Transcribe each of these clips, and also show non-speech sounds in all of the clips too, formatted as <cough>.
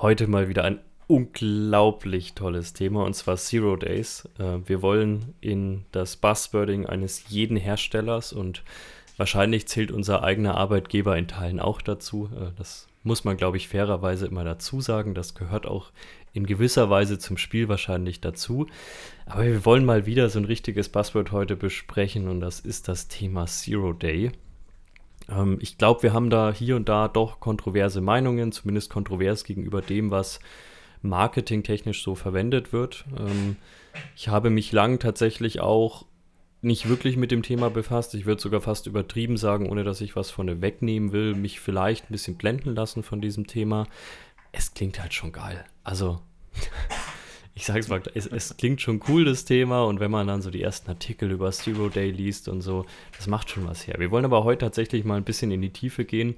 Heute mal wieder ein unglaublich tolles Thema und zwar Zero Days. Äh, wir wollen in das Buzzwording eines jeden Herstellers und wahrscheinlich zählt unser eigener Arbeitgeber in Teilen auch dazu. Äh, das muss man, glaube ich, fairerweise immer dazu sagen. Das gehört auch in gewisser Weise zum Spiel wahrscheinlich dazu. Aber wir wollen mal wieder so ein richtiges Buzzword heute besprechen und das ist das Thema Zero Day. Ähm, ich glaube, wir haben da hier und da doch kontroverse Meinungen, zumindest kontrovers gegenüber dem, was marketingtechnisch so verwendet wird. Ähm, ich habe mich lang tatsächlich auch nicht wirklich mit dem Thema befasst. Ich würde sogar fast übertrieben sagen, ohne dass ich was von wegnehmen will, mich vielleicht ein bisschen blenden lassen von diesem Thema. Es klingt halt schon geil. Also <laughs> ich mal, es, es, klingt schon cool, das Thema, und wenn man dann so die ersten Artikel über Zero Day liest und so, das macht schon was her. Wir wollen aber heute tatsächlich mal ein bisschen in die Tiefe gehen.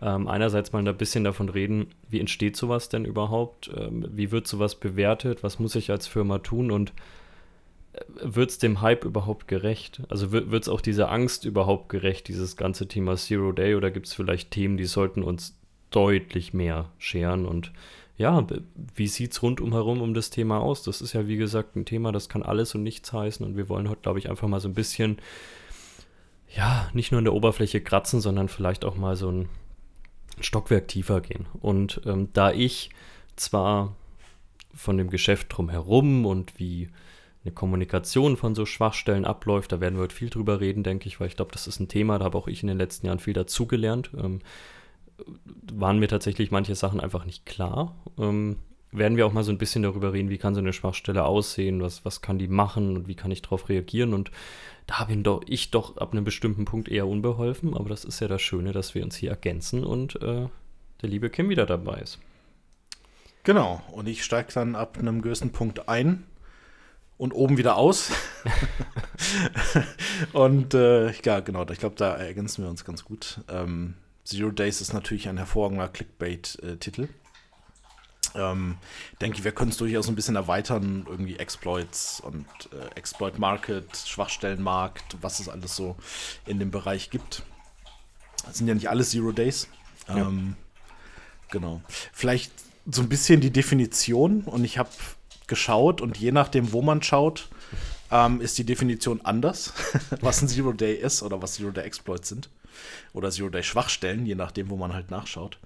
Ähm, einerseits mal ein bisschen davon reden, wie entsteht sowas denn überhaupt? Ähm, wie wird sowas bewertet? Was muss ich als Firma tun? Und äh, wird es dem Hype überhaupt gerecht? Also wird es auch dieser Angst überhaupt gerecht, dieses ganze Thema Zero Day? Oder gibt es vielleicht Themen, die sollten uns deutlich mehr scheren und ja, wie sieht es rundum um das Thema aus? Das ist ja, wie gesagt, ein Thema, das kann alles und nichts heißen. Und wir wollen heute, glaube ich, einfach mal so ein bisschen, ja, nicht nur in der Oberfläche kratzen, sondern vielleicht auch mal so ein Stockwerk tiefer gehen. Und ähm, da ich zwar von dem Geschäft drumherum und wie eine Kommunikation von so Schwachstellen abläuft, da werden wir heute viel drüber reden, denke ich, weil ich glaube, das ist ein Thema, da habe auch ich in den letzten Jahren viel dazugelernt. Ähm, waren mir tatsächlich manche Sachen einfach nicht klar. Ähm, werden wir auch mal so ein bisschen darüber reden, wie kann so eine Schwachstelle aussehen, was, was kann die machen und wie kann ich darauf reagieren. Und da bin doch ich doch ab einem bestimmten Punkt eher unbeholfen, aber das ist ja das Schöne, dass wir uns hier ergänzen und äh, der liebe Kim wieder dabei ist. Genau, und ich steige dann ab einem gewissen Punkt ein und oben wieder aus. <laughs> <laughs> und äh, ja, genau, ich glaube, da ergänzen wir uns ganz gut. Ähm, Zero Days ist natürlich ein hervorragender Clickbait-Titel. Ähm, denke, wir können es durchaus ein bisschen erweitern, irgendwie Exploits und äh, Exploit Market, Schwachstellenmarkt, was es alles so in dem Bereich gibt. Das sind ja nicht alles Zero Days. Ähm, Genau. Vielleicht so ein bisschen die Definition und ich habe geschaut und je nachdem, wo man schaut, ähm, ist die Definition anders, <laughs> was ein Zero Day ist oder was Zero Day Exploits sind oder Zero-Day-Schwachstellen, je nachdem, wo man halt nachschaut.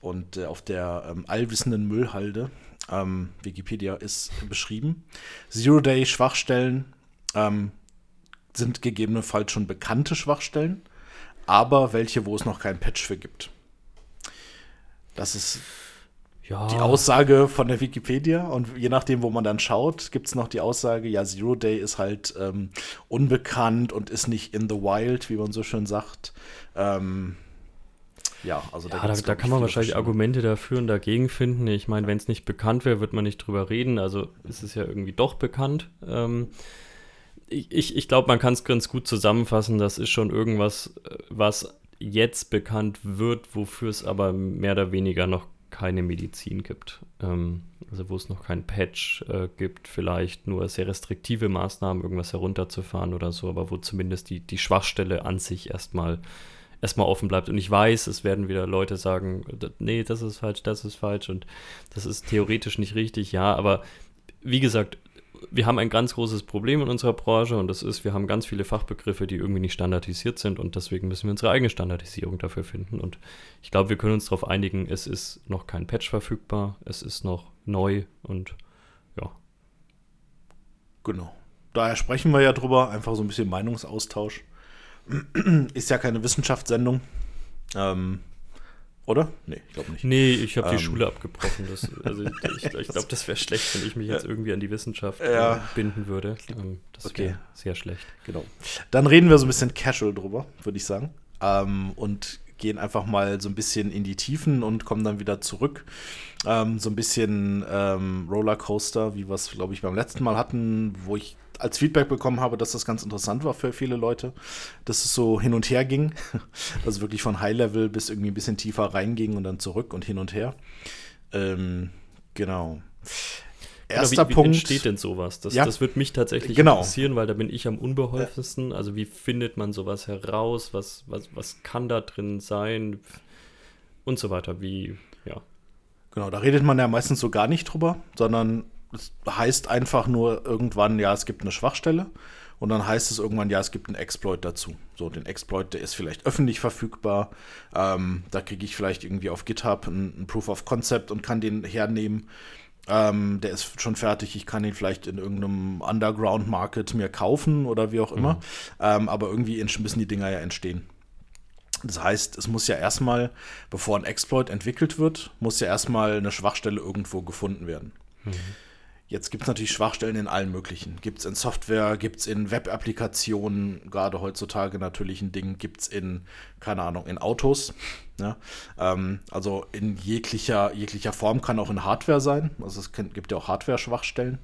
Und äh, auf der ähm, allwissenden Müllhalde, ähm, Wikipedia ist beschrieben, Zero-Day-Schwachstellen ähm, sind gegebenenfalls schon bekannte Schwachstellen, aber welche, wo es noch kein Patch für gibt. Das ist ja. die Aussage von der Wikipedia. Und je nachdem, wo man dann schaut, gibt es noch die Aussage, ja, Zero Day ist halt ähm, unbekannt und ist nicht in the wild, wie man so schön sagt. Ähm, ja, also da, ja, da, da kann man wahrscheinlich Argumente dafür und dagegen finden. Ich meine, wenn es nicht bekannt wäre, wird man nicht drüber reden. Also ist es ja irgendwie doch bekannt. Ähm, ich ich, glaube, man kann es ganz gut zusammenfassen. Das ist schon irgendwas, äh, was jetzt bekannt wird, wofür es aber mehr oder weniger noch keine Medizin gibt. Ähm, also wo es noch kein Patch äh, gibt, vielleicht nur sehr restriktive Maßnahmen, irgendwas herunterzufahren oder so, aber wo zumindest die, die Schwachstelle an sich erstmal erstmal offen bleibt. Und ich weiß, es werden wieder Leute sagen, nee, das ist falsch, das ist falsch und das ist theoretisch nicht richtig, ja, aber wie gesagt, wir haben ein ganz großes Problem in unserer Branche und das ist, wir haben ganz viele Fachbegriffe, die irgendwie nicht standardisiert sind und deswegen müssen wir unsere eigene Standardisierung dafür finden. Und ich glaube, wir können uns darauf einigen, es ist noch kein Patch verfügbar, es ist noch neu und ja. Genau. Daher sprechen wir ja drüber, einfach so ein bisschen Meinungsaustausch. <clears throat> Ist ja keine Wissenschaftssendung. Ähm, oder? Nee, ich glaube nicht. Nee, ich habe ähm, die Schule abgebrochen. Das, also <laughs> ich, ich glaube, das wäre schlecht, wenn ich mich jetzt irgendwie an die Wissenschaft ja. äh, binden würde. Ähm, das okay. wäre sehr schlecht. Genau. Dann reden wir so ein bisschen casual drüber, würde ich sagen. Ähm, und gehen einfach mal so ein bisschen in die Tiefen und kommen dann wieder zurück. Ähm, so ein bisschen ähm, Rollercoaster, wie wir es, glaube ich, beim letzten Mal hatten, wo ich als Feedback bekommen habe, dass das ganz interessant war für viele Leute, dass es so hin und her ging. <laughs> Also wirklich von High-Level bis irgendwie ein bisschen tiefer reinging und dann zurück und hin und her. Ähm, genau. Erster genau, wie, Punkt. Wie entsteht denn sowas? Das, ja, das wird mich tatsächlich genau. interessieren, weil da bin ich am unbeholfensten. Also wie findet man sowas heraus? Was, was, was kann da drin sein? Und so weiter. Wie, ja. Genau, da redet man ja meistens so gar nicht drüber, sondern es heißt einfach nur irgendwann, ja, es gibt eine Schwachstelle und dann heißt es irgendwann, ja, es gibt einen Exploit dazu. So, den Exploit, der ist vielleicht öffentlich verfügbar. Ähm, da kriege ich vielleicht irgendwie auf GitHub ein, Proof of Concept und kann den hernehmen. Ähm, der ist schon fertig. Ich kann ihn vielleicht in irgendeinem Underground Market mir kaufen oder wie auch immer. Mhm. Ähm, aber irgendwie müssen die Dinger ja entstehen. Das heißt, es muss ja erstmal, bevor ein Exploit entwickelt wird, muss ja erstmal eine Schwachstelle irgendwo gefunden werden. Mhm. Jetzt gibt es natürlich Schwachstellen in allen möglichen. Gibt es in Software, gibt es in Web-Applikationen, gerade heutzutage natürlich ein Ding, gibt es in, keine Ahnung, in Autos. Ja? Ne? Ähm, also in jeglicher, jeglicher Form kann auch in Hardware sein. Also es gibt ja auch Hardware-Schwachstellen.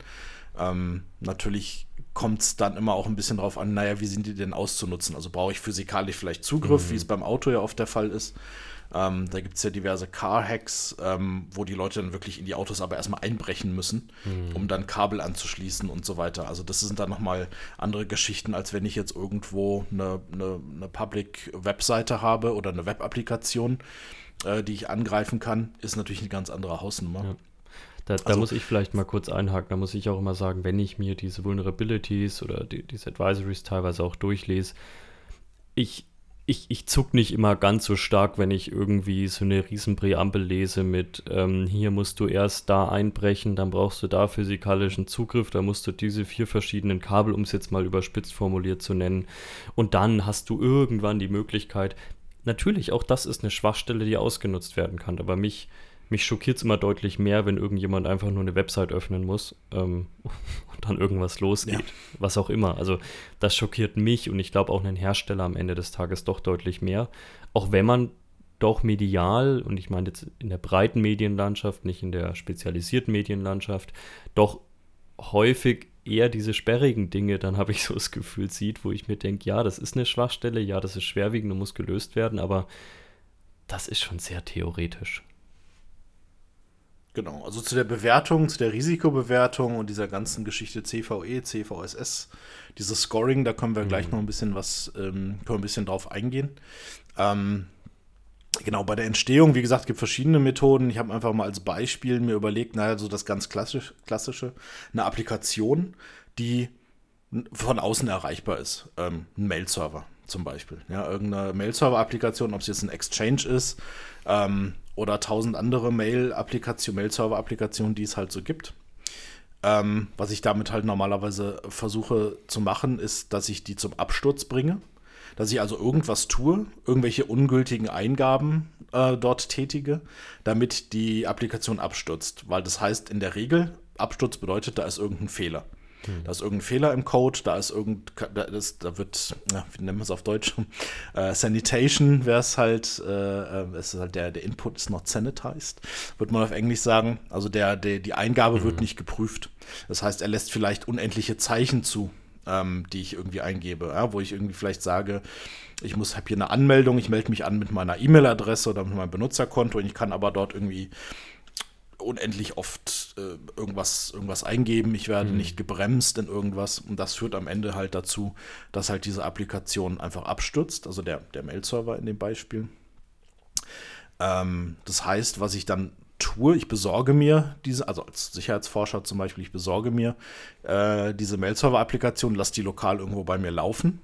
Ähm, natürlich kommt es dann immer auch ein bisschen darauf an, naja, wie sind die denn auszunutzen? Also brauche ich physikalisch vielleicht Zugriff, mhm. wie es beim Auto ja oft der Fall ist. Ähm, da gibt es ja diverse Car-Hacks, ähm, wo die Leute dann wirklich in die Autos aber erstmal einbrechen müssen, mhm. um dann Kabel anzuschließen und so weiter. Also das sind dann nochmal andere Geschichten, als wenn ich jetzt irgendwo eine, eine, eine Public-Webseite habe oder eine Web-Applikation, äh, die ich angreifen kann, ist natürlich eine ganz andere Hausnummer. Ja. Da, da also, muss ich vielleicht mal kurz einhaken. Da muss ich auch immer sagen, wenn ich mir diese Vulnerabilities oder die, diese Advisories teilweise auch durchlese, ich ich, ich zuck nicht immer ganz so stark, wenn ich irgendwie so eine Riesenpräambel lese mit, ähm, hier musst du erst da einbrechen, dann brauchst du da physikalischen Zugriff, da musst du diese vier verschiedenen Kabel, um es jetzt mal überspitzt formuliert zu nennen, und dann hast du irgendwann die Möglichkeit, natürlich, auch das ist eine Schwachstelle, die ausgenutzt werden kann, aber mich mich schockiert es immer deutlich mehr, wenn irgendjemand einfach nur eine Website öffnen muss ähm, <laughs> und dann irgendwas losgeht. Ja. Was auch immer. Also das schockiert mich und ich glaube auch einen Hersteller am Ende des Tages doch deutlich mehr. Auch wenn man doch medial, und ich meine jetzt in der breiten Medienlandschaft, nicht in der spezialisierten Medienlandschaft, doch häufig eher diese sperrigen Dinge, dann <laughs> habe ich so das Gefühl, sieht, wo ich mir denke, ja, das ist eine Schwachstelle, ja, das ist schwerwiegend und muss gelöst werden, aber das ist schon sehr theoretisch. Genau, also zu der Bewertung, zu der Risikobewertung und dieser ganzen Geschichte CVE, CVSS, dieses Scoring, da können wir mhm. gleich noch ein bisschen was, ähm, können wir ein bisschen drauf eingehen. Ähm, genau, bei der Entstehung, wie gesagt, gibt es verschiedene Methoden. Ich habe einfach mal als Beispiel mir überlegt, naja, so das ganz klassisch, klassische, eine Applikation, die von außen erreichbar ist. Ähm, ein Mail-Server zum Beispiel. Ja, irgendeine Mail-Server-Applikation, ob es jetzt ein Exchange ist, ähm, oder tausend andere Mail-Applikationen, Mail-Server-Applikationen, die es halt so gibt. Ähm, was ich damit halt normalerweise versuche zu machen, ist, dass ich die zum Absturz bringe. Dass ich also irgendwas tue, irgendwelche ungültigen Eingaben äh, dort tätige, damit die Applikation abstürzt. Weil das heißt in der Regel, Absturz bedeutet, da ist irgendein Fehler. Hm. Da ist irgendein Fehler im Code, da ist irgend, da, ist, da wird, ja, wie nennen wir es auf Deutsch? <laughs> Äh, Sanitation wäre es halt, äh, äh, es ist halt der, der Input ist not sanitized, würde man auf Englisch sagen. Also der, der die Eingabe mhm. wird nicht geprüft. Das heißt, er lässt vielleicht unendliche Zeichen zu, ähm, die ich irgendwie eingebe, ja, wo ich irgendwie vielleicht sage, ich muss habe hier eine Anmeldung, ich melde mich an mit meiner E-Mail-Adresse oder mit meinem Benutzerkonto und ich kann aber dort irgendwie unendlich oft äh, irgendwas, irgendwas eingeben, ich werde mhm. nicht gebremst in irgendwas und das führt am Ende halt dazu, dass halt diese Applikation einfach abstürzt, also der, der Mail-Server in dem Beispiel. Ähm, das heißt, was ich dann tue, ich besorge mir diese, also als Sicherheitsforscher zum Beispiel, ich besorge mir äh, diese Mail-Server-Applikation, lasse die lokal irgendwo bei mir laufen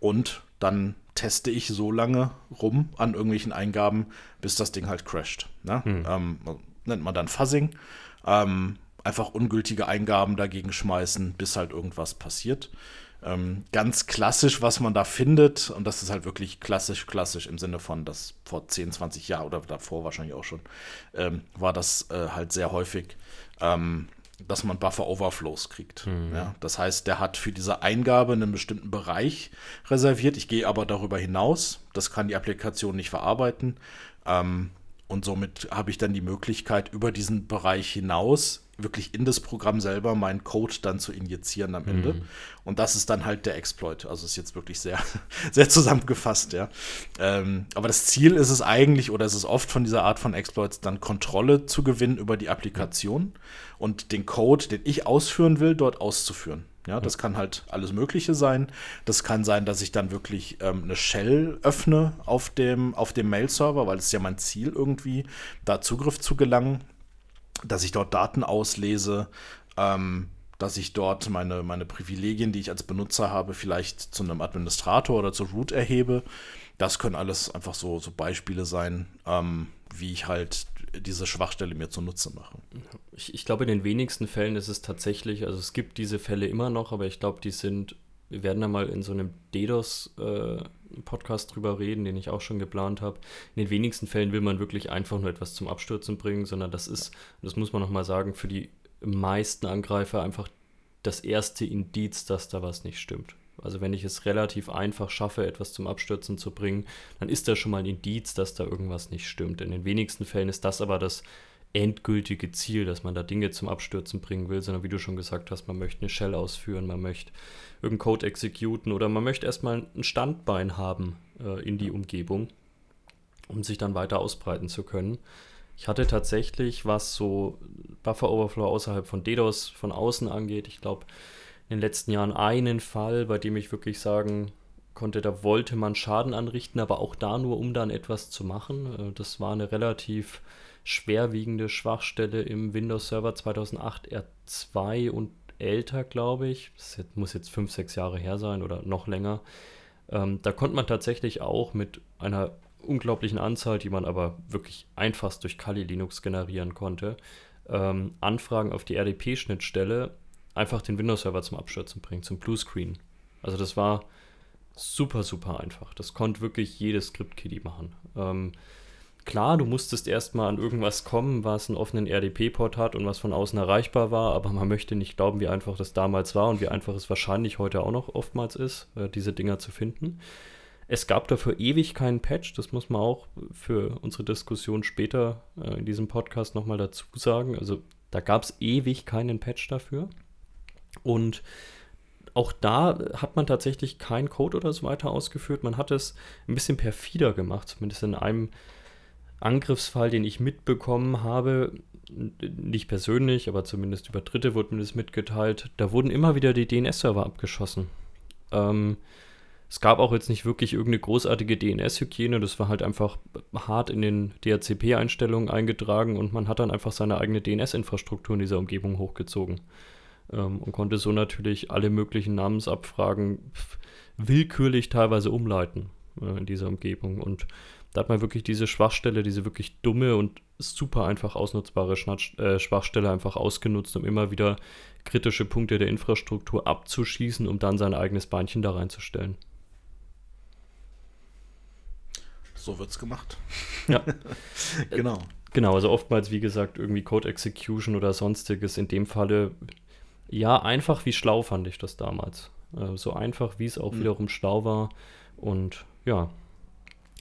und dann teste ich so lange rum an irgendwelchen Eingaben, bis das Ding halt crasht. Ne? Hm. Ähm, nennt man dann Fuzzing. Ähm, einfach ungültige Eingaben dagegen schmeißen, bis halt irgendwas passiert. Ähm, ganz klassisch, was man da findet, und das ist halt wirklich klassisch, klassisch im Sinne von, dass vor 10, 20 Jahren oder davor wahrscheinlich auch schon, ähm, war das äh, halt sehr häufig, ähm, dass man Buffer Overflows kriegt. Mhm. Ja, das heißt, der hat für diese Eingabe einen bestimmten Bereich reserviert. Ich gehe aber darüber hinaus. Das kann die Applikation nicht verarbeiten. Ähm, und somit habe ich dann die Möglichkeit, über diesen Bereich hinaus wirklich in das Programm selber meinen Code dann zu injizieren am Ende. Mhm. Und das ist dann halt der Exploit. Also ist jetzt wirklich sehr, <laughs> sehr zusammengefasst, ja. Ähm, aber das Ziel ist es eigentlich, oder es ist oft von dieser Art von Exploits, dann Kontrolle zu gewinnen über die Applikation und den Code, den ich ausführen will, dort auszuführen. Ja, das kann halt alles Mögliche sein. Das kann sein, dass ich dann wirklich ähm, eine Shell öffne auf dem, auf dem Mail-Server, weil es ja mein Ziel irgendwie, da Zugriff zu gelangen. dass ich dort Daten auslese, ähm, dass ich dort meine, meine Privilegien, die ich als Benutzer habe, vielleicht zu einem Administrator oder zu Root erhebe. Das können alles einfach so, so Beispiele sein, ähm, wie ich halt diese Schwachstelle mir zunutze mache. Ich, ich glaube, in den wenigsten Fällen ist es tatsächlich, also es gibt diese Fälle immer noch, aber ich glaube, die sind, wir werden da mal in so einem DDoS-Podcast äh, drüber reden, den ich auch schon geplant habe. In den wenigsten Fällen will man wirklich einfach nur etwas zum Abstürzen bringen, sondern das ist, das muss man nochmal sagen, für die meisten Angreifer einfach das erste Indiz, dass da was nicht stimmt. Also wenn ich es relativ einfach schaffe, etwas zum Abstürzen zu bringen, dann ist das schon mal ein Indiz, dass da irgendwas nicht stimmt. In den wenigsten Fällen ist das aber das endgültige Ziel, dass man da Dinge zum Abstürzen bringen will, sondern wie du schon gesagt hast, man möchte eine Shell ausführen, man möchte irgendeinen Code exekuten oder man möchte erstmal ein Standbein haben äh, in die Umgebung, um sich dann weiter ausbreiten zu können. Ich hatte tatsächlich, was so Buffer Overflow außerhalb von DDoS von außen angeht, ich glaube, in den letzten Jahren einen Fall, bei dem ich wirklich sagen konnte, da wollte man Schaden anrichten, aber auch da nur, um dann etwas zu machen. Äh, das war eine relativ schwerwiegende Schwachstelle im Windows Server 2008 R2 und älter, glaube ich. Das muss jetzt fünf, sechs Jahre her sein oder noch länger. Ähm, da konnte man tatsächlich auch mit einer unglaublichen Anzahl, die man aber wirklich einfach durch Kali Linux generieren konnte, ähm, Anfragen auf die RDP-Schnittstelle einfach den Windows-Server zum Abstürzen bringen, zum Bluescreen. Also das war super, super einfach. Das konnte wirklich jedes Script-Kiddie machen. Ähm, klar, du musstest erstmal an irgendwas kommen, was einen offenen RDP-Port hat und was von außen erreichbar war, aber man möchte nicht glauben, wie einfach das damals war und wie einfach es wahrscheinlich heute auch noch oftmals ist, äh, diese Dinger zu finden. Es gab dafür ewig keinen Patch, das muss man auch für unsere Diskussion später äh, in diesem Podcast nochmal dazu sagen. Also da gab es ewig keinen Patch dafür. Und auch da hat man tatsächlich keinen Code oder so weiter ausgeführt. Man hat es ein bisschen perfider gemacht, zumindest in einem Angriffsfall, den ich mitbekommen habe. Nicht persönlich, aber zumindest über Dritte wurde mir das mitgeteilt. Da wurden immer wieder die DNS-Server abgeschossen. Ähm, es gab auch jetzt nicht wirklich irgendeine großartige DNS-Hygiene, das war halt einfach hart in den DHCP-Einstellungen eingetragen und man hat dann einfach seine eigene DNS-Infrastruktur in dieser Umgebung hochgezogen ähm, und konnte so natürlich alle möglichen Namensabfragen willkürlich teilweise umleiten äh, in dieser Umgebung. Und da hat man wirklich diese Schwachstelle, diese wirklich dumme und super einfach ausnutzbare Schnatsch, äh, Schwachstelle einfach ausgenutzt, um immer wieder kritische Punkte der Infrastruktur abzuschießen, um dann sein eigenes Beinchen da reinzustellen. So wird es gemacht. Ja. <laughs> genau. Genau, also oftmals, wie gesagt, irgendwie Code Execution oder sonstiges. In dem Falle, ja, einfach wie schlau fand ich das damals. Äh, so einfach, wie es auch mhm. wiederum schlau war. Und ja,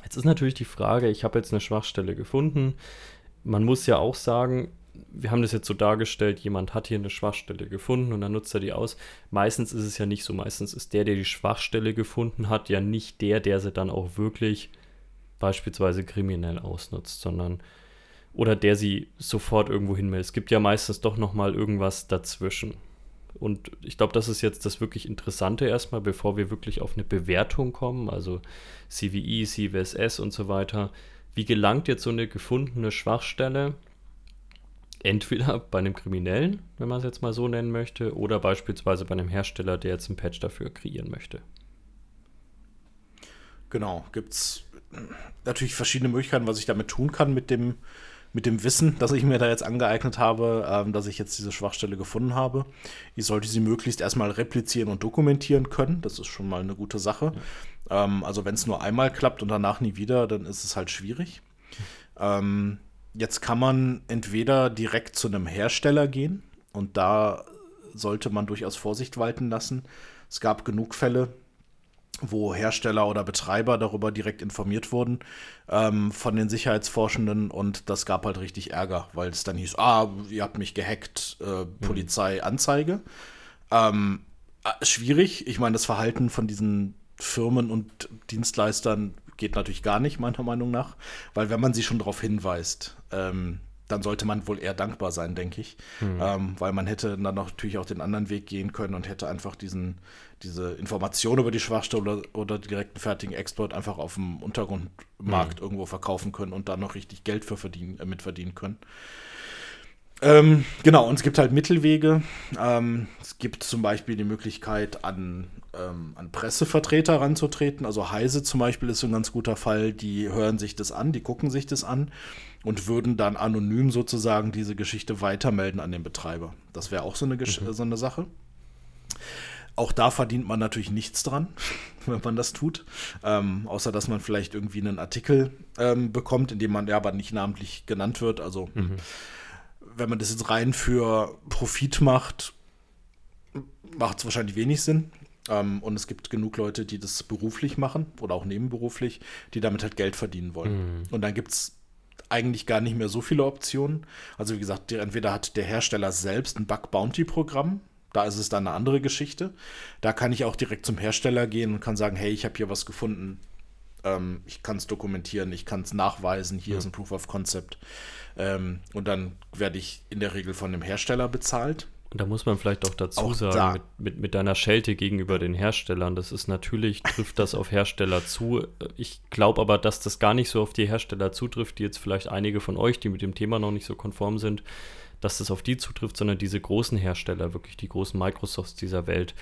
jetzt ist natürlich die Frage, ich habe jetzt eine Schwachstelle gefunden. Man muss ja auch sagen, wir haben das jetzt so dargestellt, jemand hat hier eine Schwachstelle gefunden und dann nutzt er die aus. Meistens ist es ja nicht so. Meistens ist der, der die Schwachstelle gefunden hat, ja nicht der, der sie dann auch wirklich beispielsweise kriminell ausnutzt, sondern oder der sie sofort irgendwo hinmeldet. Es gibt ja meistens doch noch mal irgendwas dazwischen. Und ich glaube, das ist jetzt das wirklich Interessante erstmal, bevor wir wirklich auf eine Bewertung kommen, also CVE, CVSS und so weiter. Wie gelangt jetzt so eine gefundene Schwachstelle entweder bei einem Kriminellen, wenn man es jetzt mal so nennen möchte, oder beispielsweise bei einem Hersteller, der jetzt ein Patch dafür kreieren möchte? Genau, gibt es natürlich verschiedene Möglichkeiten, was ich damit tun kann mit dem, mit dem Wissen, das ich mir da jetzt angeeignet habe, ähm, dass ich jetzt diese Schwachstelle gefunden habe. Ich sollte sie möglichst erstmal replizieren und dokumentieren können. Das ist schon mal eine gute Sache. Ja. Ähm, also wenn es nur einmal klappt und danach nie wieder, dann ist es halt schwierig. Ähm, jetzt kann man entweder direkt zu einem Hersteller gehen und da sollte man durchaus Vorsicht walten lassen. Es gab genug Fälle, wo Hersteller oder Betreiber darüber direkt informiert wurden ähm, von den Sicherheitsforschenden und das gab halt richtig Ärger, weil es dann hieß, ah, ihr habt mich gehackt, äh, mhm. Polizei, Anzeige. Ähm, äh, schwierig, ich meine, das Verhalten von diesen Firmen und Dienstleistern geht natürlich gar nicht, meiner Meinung nach, weil wenn man sie schon darauf hinweist, ähm, dann sollte man wohl eher dankbar sein, denke ich. Mhm. Ähm, weil man hätte dann natürlich auch den anderen Weg gehen können und hätte einfach diesen, diese Information über die Schwachstelle oder, oder direkten fertigen Export einfach auf dem Untergrundmarkt mhm. irgendwo verkaufen können und dann noch richtig Geld für verdienen, äh, mitverdienen können. Ähm, genau, und es gibt halt Mittelwege. Ähm, es gibt zum Beispiel die Möglichkeit, an, ähm, an Pressevertreter ranzutreten. Also Heise zum Beispiel ist so ein ganz guter Fall. Die hören sich das an, die gucken sich das an und würden dann anonym sozusagen diese Geschichte weitermelden an den Betreiber. Das wäre auch so eine, Gesch mhm. so eine Sache. Auch da verdient man natürlich nichts dran, <laughs> wenn man das tut. Ähm, außer dass man vielleicht irgendwie einen Artikel ähm, bekommt, in dem man ja aber nicht namentlich genannt wird. Also mhm. wenn man das jetzt rein für Profit macht, macht es wahrscheinlich wenig Sinn. Ähm, und es gibt genug Leute, die das beruflich machen oder auch nebenberuflich, die damit halt Geld verdienen wollen. Mhm. Und dann gibt es eigentlich gar nicht mehr so viele Optionen. Also wie gesagt, entweder hat der Hersteller selbst ein Bug Bounty Programm, da ist es dann eine andere Geschichte. Da kann ich auch direkt zum Hersteller gehen und kann sagen, hey, ich habe hier was gefunden. Ähm, ich kann es dokumentieren, ich kann es nachweisen. Hier ja. ist ein Proof of Concept. Ähm, und dann werde ich in der Regel von dem Hersteller bezahlt. Und da muss man vielleicht auch dazu auch sagen, da. mit, mit, mit, deiner Schelte gegenüber den Herstellern, das ist natürlich, trifft das auf Hersteller zu. Ich glaube aber, dass das gar nicht so auf die Hersteller zutrifft, die jetzt vielleicht einige von euch, die mit dem Thema noch nicht so konform sind, dass das auf die zutrifft, sondern diese großen Hersteller, wirklich die großen Microsofts dieser Welt.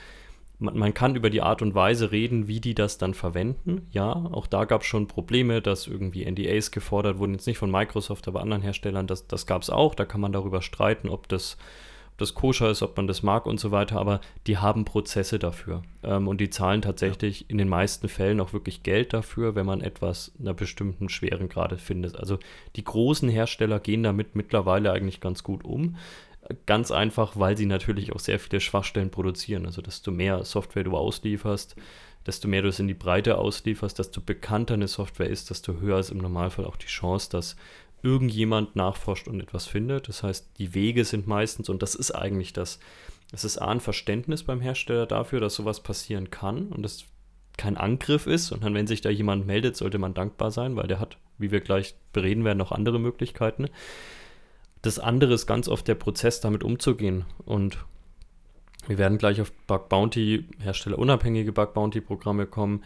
Man, man kann über die Art und Weise reden, wie die das dann verwenden. Ja, auch da gab es schon Probleme, dass irgendwie NDAs gefordert wurden, jetzt nicht von Microsoft, aber anderen Herstellern. Das, das gab es auch. Da kann man darüber streiten, ob das das koscher ist, ob man das mag und so weiter, aber die haben Prozesse dafür. Ähm, und die zahlen tatsächlich ja. in den meisten Fällen auch wirklich Geld dafür, wenn man etwas einer bestimmten schweren Grade findet. Also die großen Hersteller gehen damit mittlerweile eigentlich ganz gut um. Ganz einfach, weil sie natürlich auch sehr viele Schwachstellen produzieren. Also desto mehr Software du auslieferst, desto mehr du es in die Breite auslieferst, desto bekannter eine Software ist, desto höher ist im Normalfall auch die Chance, dass irgendjemand nachforscht und etwas findet. Das heißt, die Wege sind meistens, und das ist eigentlich das, es ist A, ein Verständnis beim Hersteller dafür, dass sowas passieren kann und das kein Angriff ist. Und dann, wenn sich da jemand meldet, sollte man dankbar sein, weil der hat, wie wir gleich bereden werden, noch andere Möglichkeiten. Das andere ist ganz oft der Prozess, damit umzugehen. Und wir werden gleich auf Bug Bounty, herstellerunabhängige Bug Bounty Programme kommen.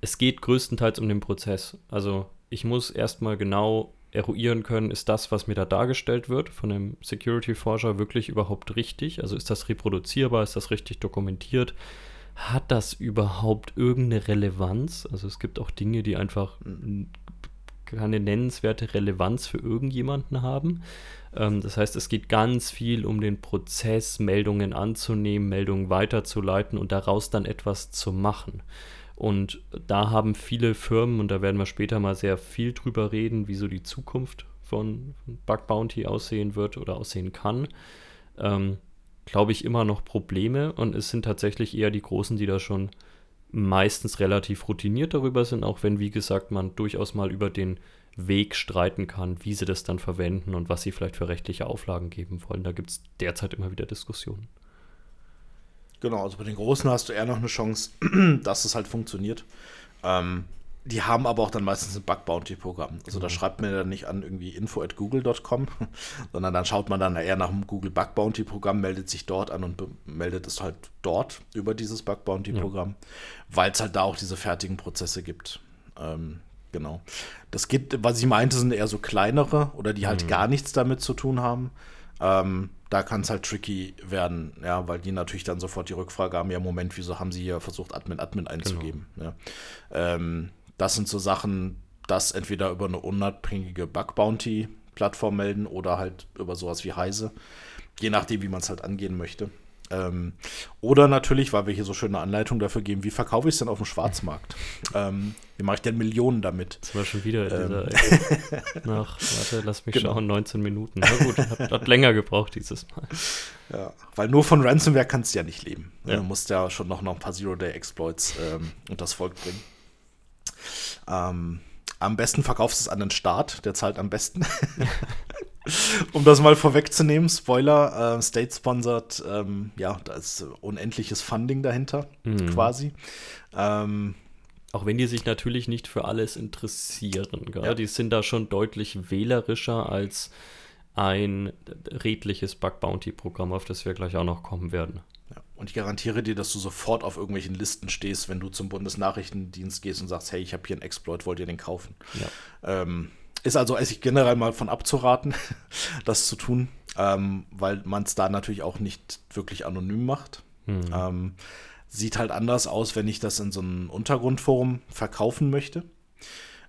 Es geht größtenteils um den Prozess. Also ich muss erstmal genau eruieren können, ist das, was mir da dargestellt wird von einem Security-Forscher, wirklich überhaupt richtig? Also ist das reproduzierbar, ist das richtig dokumentiert? Hat das überhaupt irgendeine Relevanz? Also es gibt auch Dinge, die einfach keine nennenswerte Relevanz für irgendjemanden haben. Ähm, das heißt, es geht ganz viel um den Prozess, Meldungen anzunehmen, Meldungen weiterzuleiten und daraus dann etwas zu machen. Und da haben viele Firmen, und da werden wir später mal sehr viel drüber reden, wie so die Zukunft von Bug Bounty aussehen wird oder aussehen kann, ähm, glaube ich, immer noch Probleme. Und es sind tatsächlich eher die Großen, die da schon meistens relativ routiniert darüber sind, auch wenn, wie gesagt, man durchaus mal über den Weg streiten kann, wie sie das dann verwenden und was sie vielleicht für rechtliche Auflagen geben wollen. Da gibt es derzeit immer wieder Diskussionen. Genau, also bei den Großen hast du eher noch eine Chance, <clears throat> dass es halt funktioniert. Ähm, die haben aber auch dann meistens ein Bug-Bounty-Programm. Also da mhm. schreibt man dann nicht an irgendwie info at google.com, <laughs> sondern dann schaut man dann eher nach dem Google Bug-Bounty-Programm, meldet sich dort an und meldet es halt dort über dieses Bug-Bounty-Programm, ja. weil es halt da auch diese fertigen Prozesse gibt. Ähm, genau. Das gibt, was ich meinte, sind eher so kleinere oder die halt mhm. gar nichts damit zu tun haben. Ähm, da kann es halt tricky werden, ja, weil die natürlich dann sofort die Rückfrage haben, ja, Moment, wieso haben sie hier versucht, Admin, Admin einzugeben? Genau. Ja. Ähm, das sind so Sachen, das entweder über eine unabhängige Bug-Bounty-Plattform melden oder halt über sowas wie Heise, je nachdem, wie man es halt angehen möchte. Ähm, oder natürlich, weil wir hier so schöne Anleitungen dafür geben, wie verkaufe ich es denn auf dem Schwarzmarkt? ähm, wie mache ich denn Millionen damit? Das war schon wieder ähm. <laughs> nach, warte, lass mich genau. schauen, 19 Minuten. Na gut, hat, hat, länger gebraucht dieses Mal. Ja, weil nur von Ransomware kannst du ja nicht leben. Ja. Du musst ja schon noch, noch ein paar Zero-Day-Exploits ähm, und das Volk bringen. Ähm, am besten verkaufst du es an den Staat, der zahlt am besten. <laughs> um das mal vorwegzunehmen, Spoiler, äh, State-sponsored, ähm, ja, da ist unendliches Funding dahinter, mhm. quasi. Ähm, auch wenn die sich natürlich nicht für alles interessieren. Ja. Die sind da schon deutlich wählerischer als ein redliches Bug-Bounty-Programm, auf das wir gleich auch noch kommen werden. Und ich garantiere dir, dass du sofort auf irgendwelchen Listen stehst, wenn du zum Bundesnachrichtendienst gehst und sagst, hey, ich habe hier einen Exploit, wollt ihr den kaufen? Ja. Ähm, ist also eigentlich generell mal von abzuraten, <laughs> das zu tun. ähm, weil man es da natürlich auch nicht wirklich anonym macht. Mhm. Ähm, sieht halt anders aus, wenn ich das in so einem Untergrundforum verkaufen möchte.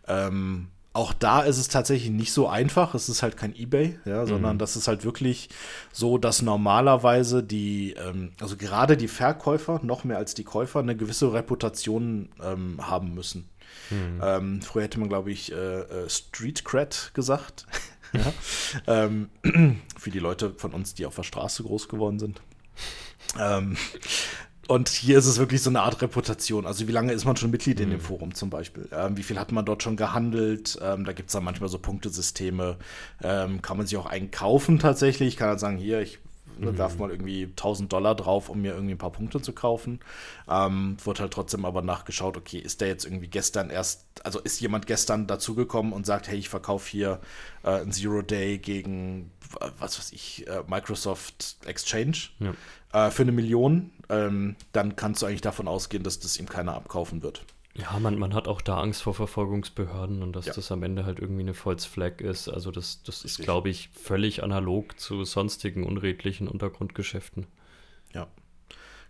Ähm, auch da ist es tatsächlich nicht so einfach. Es ist halt kein eBay, ja, sondern mhm. das ist halt wirklich so, dass normalerweise die, ähm, also gerade die Verkäufer noch mehr als die Käufer eine gewisse Reputation ähm, haben müssen. Mhm. Ähm, früher hätte man, glaube ich, äh, äh, Street Cred gesagt. ja. <laughs> Ähm, <clears throat> für die Leute von uns, die auf der Straße groß geworden sind. Und hier ist es wirklich so eine Art Reputation. Also wie lange ist man schon Mitglied mhm. in dem mhm. Forum zum Beispiel? Ähm, wie viel hat man dort schon gehandelt? Ähm, da gibt es dann manchmal so Punktesysteme. Ähm, kann man sich auch einkaufen tatsächlich. Ich kann halt sagen, hier, ich mhm. werfe mal irgendwie 1000 Dollar drauf, um mir irgendwie ein paar Punkte zu kaufen. Ähm, wird halt trotzdem aber nachgeschaut, okay, ist der jetzt irgendwie gestern erst, also ist jemand gestern dazugekommen und sagt, hey, ich verkaufe hier äh, ein Zero Day gegen, was weiß ich, äh, Microsoft Exchange. Ja äh, für eine Million, ähm, dann kannst du eigentlich davon ausgehen, dass das ihm keiner abkaufen wird. Ja, man, man hat auch da Angst vor Verfolgungsbehörden und dass ja. das am Ende halt irgendwie eine False Flag ist. Also das, das ist, glaube ich, völlig analog zu sonstigen unredlichen Untergrundgeschäften. Ja.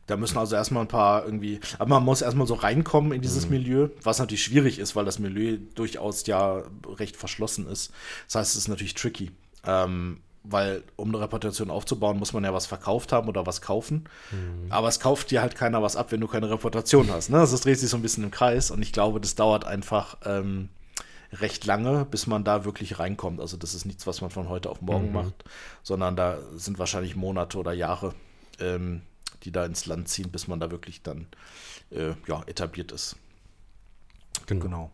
Da müssen also erstmal ein paar irgendwie, aber man muss erstmal so reinkommen in dieses mhm. Milieu, was natürlich schwierig ist, weil das Milieu durchaus ja recht verschlossen ist. Das heißt, es ist natürlich tricky. Ähm, weil um eine Reputation aufzubauen, muss man ja was verkauft haben oder was kaufen. Mhm. Aber es kauft dir halt keiner was ab, wenn du keine Reputation hast. Ne? Also es dreht sich so ein bisschen im Kreis und ich glaube, das dauert einfach ähm, recht lange, bis man da wirklich reinkommt. Also das ist nichts, was man von heute auf morgen mhm. macht, sondern da sind wahrscheinlich Monate oder Jahre, ähm, die da ins Land ziehen, bis man da wirklich dann äh, ja, etabliert ist. Genau. genau.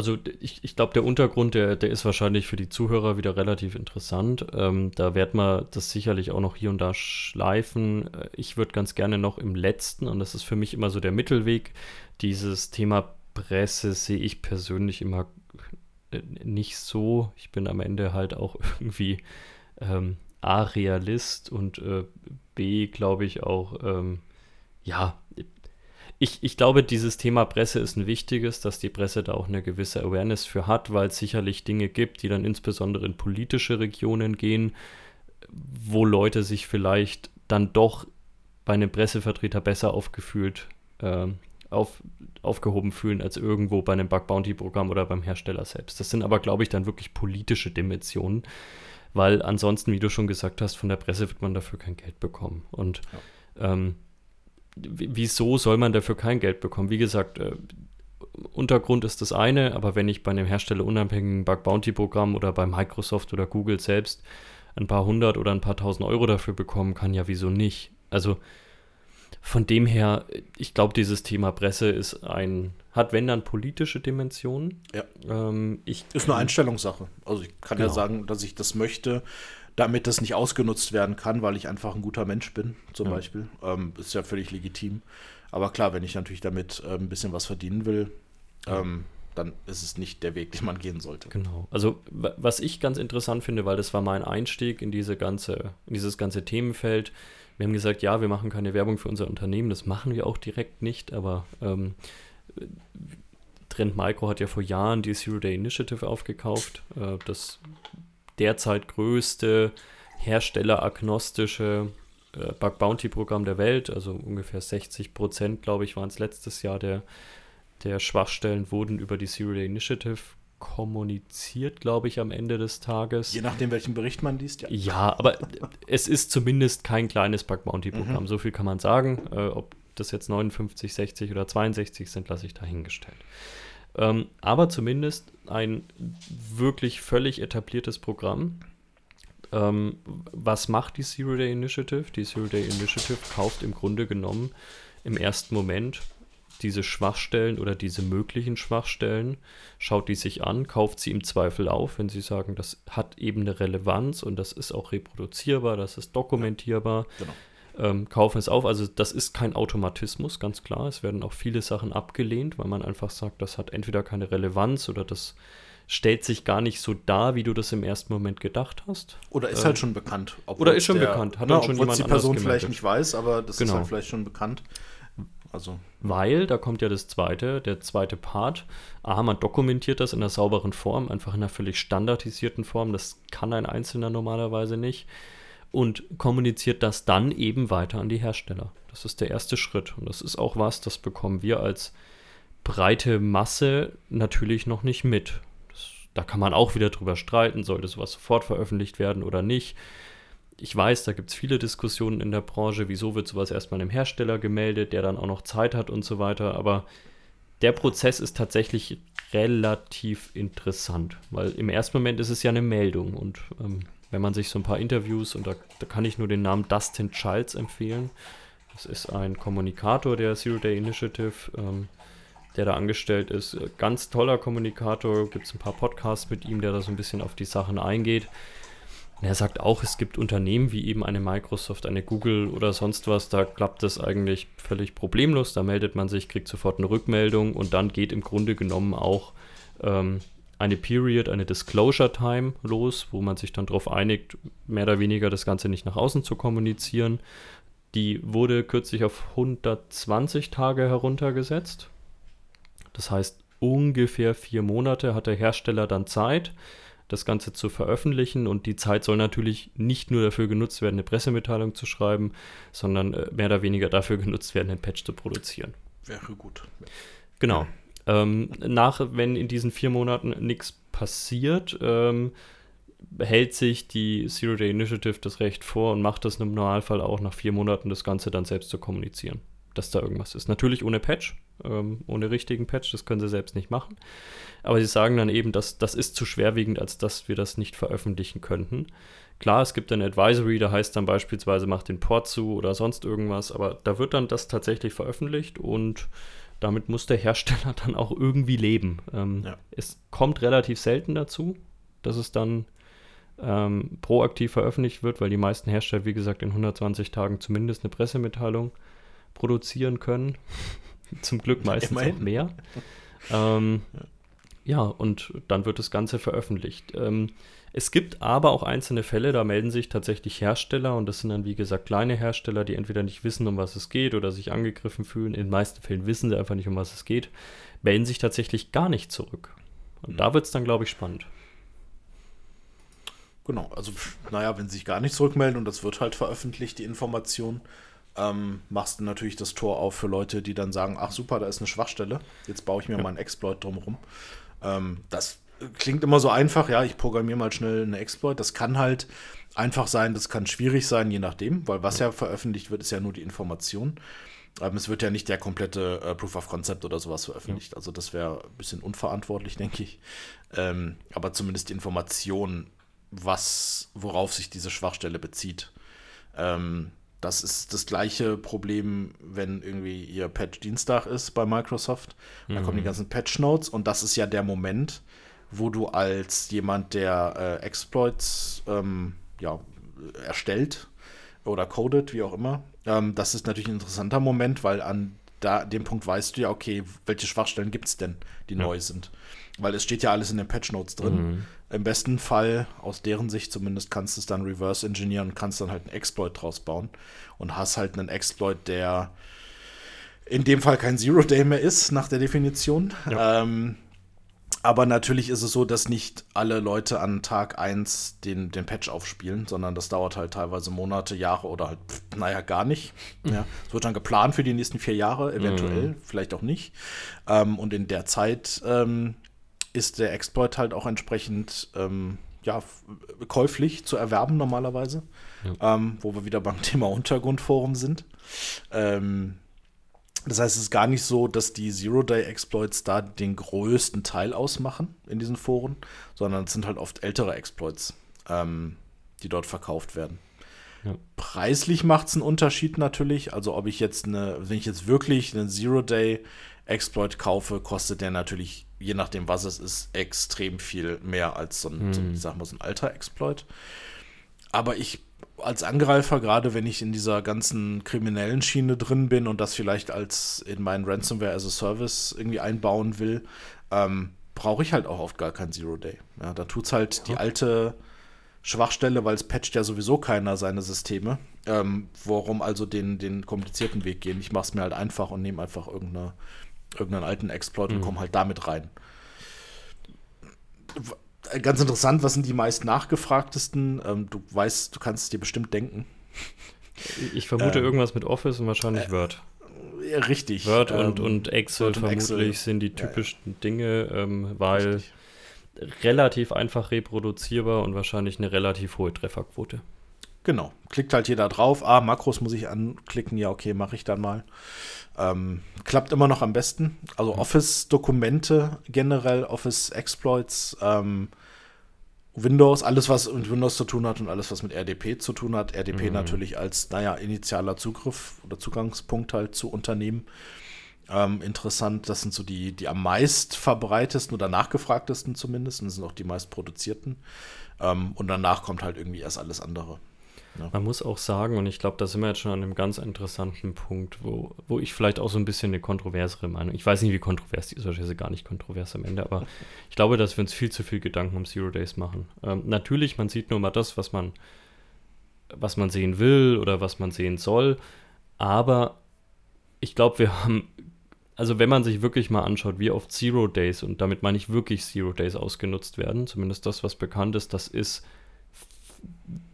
Also ich, ich glaube, der Untergrund, der, der ist wahrscheinlich für die Zuhörer wieder relativ interessant. Ähm, da wird man das sicherlich auch noch hier und da schleifen. Äh, ich würde ganz gerne noch im letzten, und das ist für mich immer so der Mittelweg, dieses Thema Presse sehe ich persönlich immer äh, nicht so. Ich bin am Ende halt auch <laughs> irgendwie ähm, A, Realist und äh, B, glaube ich auch, ähm, ja, ich, ich glaube, dieses Thema Presse ist ein wichtiges, dass die Presse da auch eine gewisse Awareness für hat, weil es sicherlich Dinge gibt, die dann insbesondere in politische Regionen gehen, wo Leute sich vielleicht dann doch bei einem Pressevertreter besser aufgefühlt, äh, auf, aufgehoben fühlen als irgendwo bei einem Bug Bounty Programm oder beim Hersteller selbst. Das sind aber, glaube ich, dann wirklich politische Dimensionen, weil ansonsten, wie du schon gesagt hast, von der Presse wird man dafür kein Geld bekommen. Und ja. ähm, wieso soll man dafür kein Geld bekommen? Wie gesagt, äh, Untergrund ist das eine, aber wenn ich bei einem Hersteller unabhängigen Bug Bounty Programm oder bei Microsoft oder Google selbst ein paar hundert oder ein paar tausend Euro dafür bekommen kann, ja, wieso nicht? Also von dem her, ich glaube, dieses Thema Presse ist ein, hat wenn dann politische Dimensionen. Ja. Ähm, ich ist eine Einstellungssache. Also ich kann genau. ja sagen, dass ich das möchte damit das nicht ausgenutzt werden kann, weil ich einfach ein guter Mensch bin, zum ja. Beispiel. Ähm, ist ja völlig legitim. Aber klar, wenn ich natürlich damit äh, ein bisschen was verdienen will, ja. ähm, dann ist es nicht der Weg, den man gehen sollte. Genau. Also was ich ganz interessant finde, weil das war mein Einstieg in diese ganze, in dieses ganze Themenfeld. Wir haben gesagt, ja, wir machen keine Werbung für unser Unternehmen, das machen wir auch direkt nicht, aber ähm, Trend Micro hat ja vor Jahren die Zero Day Initiative aufgekauft. Äh, das derzeit größte herstelleragnostische äh, Bug Bounty Programm der Welt. Also ungefähr 60 Prozent, glaube ich, waren es letztes Jahr der, der Schwachstellen wurden über die Zero Day Initiative kommuniziert, glaube ich, am Ende des Tages. Je nachdem, welchen Bericht man liest, ja. Ja, aber <laughs> es ist zumindest kein kleines Bug Bounty Programm. Mhm. So viel kann man sagen. Äh, ob das jetzt 59, 60 oder 62 sind, lasse ich dahingestellt. Ähm, aber zumindest ein wirklich völlig etabliertes Programm. Ähm, was macht die Zero Day Initiative? Die Zero Day Initiative kauft im Grunde genommen im ersten Moment diese Schwachstellen oder diese möglichen Schwachstellen, schaut die sich an, kauft sie im Zweifel auf, wenn sie sagen, das hat eben eine Relevanz und das ist auch reproduzierbar, das ist dokumentierbar. Genau ähm, kaufen es auf. Also das ist kein Automatismus, ganz klar. Es werden auch viele Sachen abgelehnt, weil man einfach sagt, das hat entweder keine Relevanz oder das stellt sich gar nicht so dar, wie du das im ersten Moment gedacht hast. Oder ist äh, halt schon bekannt. Oder ist schon der, bekannt. Hat na, dann schon jemand die Person vielleicht nicht weiß, aber das genau. ist halt vielleicht schon bekannt. Also. Weil, da kommt ja das zweite, der zweite Part. A, man dokumentiert das in einer sauberen Form, einfach in einer völlig standardisierten Form. Das kann ein Einzelner normalerweise nicht. Und kommuniziert das dann eben weiter an die Hersteller. Das ist der erste Schritt. Und das ist auch was, das bekommen wir als breite Masse natürlich noch nicht mit. Das, da kann man auch wieder drüber streiten, sollte sowas sofort veröffentlicht werden oder nicht ich weiß, da gibt es viele Diskussionen in der Branche, wieso wird sowas erstmal einem Hersteller gemeldet, der dann auch noch Zeit hat und so weiter. Aber der Prozess ist tatsächlich relativ interessant, weil im ersten Moment ist es ja eine Meldung und ähm, wenn man sich so ein paar Interviews, und da, da, kann ich nur den Namen Dustin Childs empfehlen, das ist ein Kommunikator der Zero Day Initiative, ähm, der da angestellt ist. Ganz toller Kommunikator, gibt es ein paar Podcasts mit ihm, der da so ein bisschen auf die Sachen eingeht. Und er sagt auch, es gibt Unternehmen wie eben eine Microsoft, eine Google oder sonst was, da klappt das eigentlich völlig problemlos. Da meldet man sich, kriegt sofort eine Rückmeldung und dann geht im Grunde genommen auch ähm, eine Period, eine Disclosure Time los, wo man sich dann darauf einigt, mehr oder weniger das Ganze nicht nach außen zu kommunizieren. Die wurde kürzlich auf 120 Tage heruntergesetzt. Das heißt, ungefähr vier Monate hat der Hersteller dann Zeit das Ganze zu veröffentlichen. Und die Zeit soll natürlich nicht nur dafür genutzt werden, eine Pressemitteilung zu schreiben, sondern äh, mehr oder weniger dafür <laughs> genutzt werden, einen Patch zu produzieren. Wäre gut. Genau. Ähm, nach, wenn in diesen vier Monaten nichts passiert, ähm, hält sich die Zero Day Initiative das Recht vor und macht das im Normalfall auch nach vier Monaten das Ganze dann selbst zu kommunizieren, dass da irgendwas ist. Natürlich ohne Patch, ähm, ohne richtigen Patch, das können sie selbst nicht machen. Aber sie sagen dann eben, dass das ist zu schwerwiegend, als dass wir das nicht veröffentlichen könnten. Klar, es gibt ein Advisory, da heißt dann beispielsweise, macht den Port zu oder sonst irgendwas, aber da wird dann das tatsächlich veröffentlicht und damit muss der Hersteller <laughs> dann auch irgendwie leben. Ähm, ja. Es kommt relativ selten dazu, dass es dann ähm, proaktiv veröffentlicht wird, weil die meisten Hersteller, wie gesagt, in 120 Tagen zumindest eine Pressemitteilung produzieren können. <laughs> Zum Glück meistens Immerhin. auch mehr. Ähm, ja. Ja, und dann wird das Ganze veröffentlicht. Ähm, es gibt aber auch einzelne Fälle, da melden sich tatsächlich Hersteller und das sind dann wie gesagt kleine Hersteller, die entweder nicht wissen, um was es geht oder sich angegriffen fühlen. In den meisten Fällen wissen sie einfach nicht, um was es geht, melden sich tatsächlich gar nicht zurück. Und mhm. da wird es dann, glaube ich, spannend. Genau, also naja, wenn sie sich gar nicht zurückmelden und das wird halt veröffentlicht, die Information, ähm, machst du natürlich das Tor auf für Leute, die dann sagen, ach super, da ist eine Schwachstelle, jetzt baue ich mir ja. mal einen Exploit drumherum. Ähm, das klingt immer so einfach, ja, ich programmiere mal schnell eine Exploit. Das kann halt einfach sein, das kann schwierig sein, je nachdem, weil was ja veröffentlicht wird, ist ja nur die Information. Ähm, es wird ja nicht der komplette äh, Proof of Concept oder sowas veröffentlicht. Ja. Also das wäre ein bisschen unverantwortlich, denke ich. Ähm, aber zumindest die Information, was, worauf sich diese Schwachstelle bezieht. Ähm, das ist das gleiche Problem, wenn irgendwie ihr Patch-Dienstag ist bei Microsoft. Mhm. Dann kommen die mhm. ganzen Patch-Notes und das ist ja der Moment, wo du als jemand, der äh, Exploits ähm, ja, erstellt oder codet, wie auch immer, ähm, das ist natürlich ein interessanter Moment, weil an da, dem Punkt weißt du ja, okay, welche Schwachstellen gibt es denn, die ja. neu sind. Weil es steht ja alles in den Patch Notes drin. Mhm. Im besten Fall, aus deren Sicht zumindest, kannst du es dann reverse engineeren und kannst dann halt einen Exploit draus bauen. Und hast halt einen Exploit, der in dem Fall kein Zero-Day mehr ist, nach der Definition. Ja. Ähm, aber natürlich ist es so, dass nicht alle Leute an Tag 1 den, den Patch aufspielen, sondern das dauert halt teilweise Monate, Jahre oder halt, naja, gar nicht. Ja, es wird dann geplant für die nächsten vier Jahre, eventuell, mhm. vielleicht auch nicht. Ähm, und in der Zeit ähm, ist der Exploit halt auch entsprechend ähm, ja, käuflich zu erwerben normalerweise, ja. ähm, wo wir wieder beim <laughs> Thema Untergrundforum sind. Ähm, das heißt, es ist gar nicht so, dass die Zero-Day-Exploits da den größten Teil ausmachen in diesen Foren, sondern es sind halt oft ältere Exploits, ähm, die dort verkauft werden. Ja. Preislich macht es einen Unterschied natürlich. Also ob ich jetzt eine, wenn ich jetzt wirklich einen Zero-Day-Exploit kaufe, kostet der natürlich je nachdem, was es ist, extrem viel mehr als so ein, hm. so, ich sag mal, so ein alter Exploit. Aber ich als Angreifer, gerade wenn ich in dieser ganzen kriminellen Schiene drin bin und das vielleicht als in meinen Ransomware as a Service irgendwie einbauen will, ähm, brauche ich halt auch oft gar kein Zero Day. Ja, da tut es halt ja. die alte Schwachstelle, weil es patcht ja sowieso keiner seine Systeme. Ähm, warum also den, den komplizierten Weg gehen? Ich mache es mir halt einfach und nehme einfach irgendeine, irgendeinen alten Exploit mhm. und komme halt damit rein. Ganz interessant, was sind die meist nachgefragtesten? Ähm, du weißt, du kannst es dir bestimmt denken. Ich vermute ähm, irgendwas mit Office und wahrscheinlich äh, Word. Ja, richtig. Word und, ähm, und Excel Word und vermutlich Excel. sind die typischen ja, ja. Dinge, ähm, weil richtig. relativ einfach reproduzierbar und wahrscheinlich eine relativ hohe Trefferquote. Genau. Klickt halt jeder drauf. Ah, Makros muss ich anklicken. Ja, okay, mache ich dann mal. Ähm, klappt immer noch am besten. Also mhm. Office-Dokumente generell, Office-Exploits, ähm, Windows, alles, was mit Windows zu tun hat und alles, was mit RDP zu tun hat. RDP mhm. natürlich als, naja, initialer Zugriff oder Zugangspunkt halt zu Unternehmen. Ähm, interessant, das sind so die, die am meist verbreitesten oder nachgefragtesten zumindest. Und das sind auch die meist produzierten. Ähm, und danach kommt halt irgendwie erst alles andere. Ja. Man muss auch sagen, und ich glaube, da sind wir jetzt schon an einem ganz interessanten Punkt, wo, wo ich vielleicht auch so ein bisschen eine kontroversere Meinung, ich weiß nicht, wie kontrovers die ist, wahrscheinlich gar nicht kontrovers am Ende, aber <laughs> ich glaube, dass wir uns viel zu viel Gedanken um Zero Days machen. Ähm, natürlich, man sieht nur mal das, was man, was man sehen will oder was man sehen soll, aber ich glaube, wir haben also wenn man sich wirklich mal anschaut, wie oft Zero Days, und damit meine ich wirklich Zero Days ausgenutzt werden, zumindest das, was bekannt ist, das ist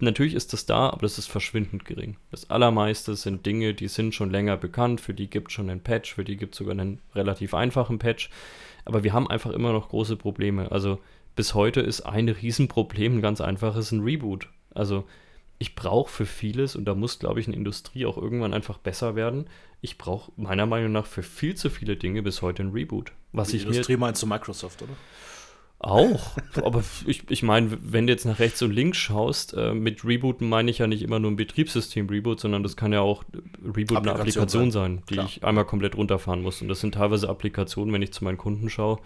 natürlich ist das da, aber das ist verschwindend gering. Das allermeiste sind Dinge, die sind schon länger bekannt, für die gibt es schon einen Patch, für die gibt es sogar einen relativ einfachen Patch. Aber wir haben einfach immer noch große Probleme. Also bis heute ist ein Riesenproblem ein ganz einfaches ein Reboot. Also ich brauche für vieles, und da muss, glaube ich, eine Industrie auch irgendwann einfach besser werden. Ich brauche meiner Meinung nach für viel zu viele Dinge bis heute ein Reboot. Was Die ich Industrie mir, meinst du Microsoft, oder? Auch, aber ich, ich meine, wenn du jetzt nach rechts und links schaust, äh, mit Rebooten meine ich ja nicht immer nur ein Betriebssystem-Reboot, sondern das kann ja auch Reboot eine Applikation sein, die Klar. ich einmal komplett runterfahren muss. Und das sind teilweise Applikationen, wenn ich zu meinen Kunden schaue,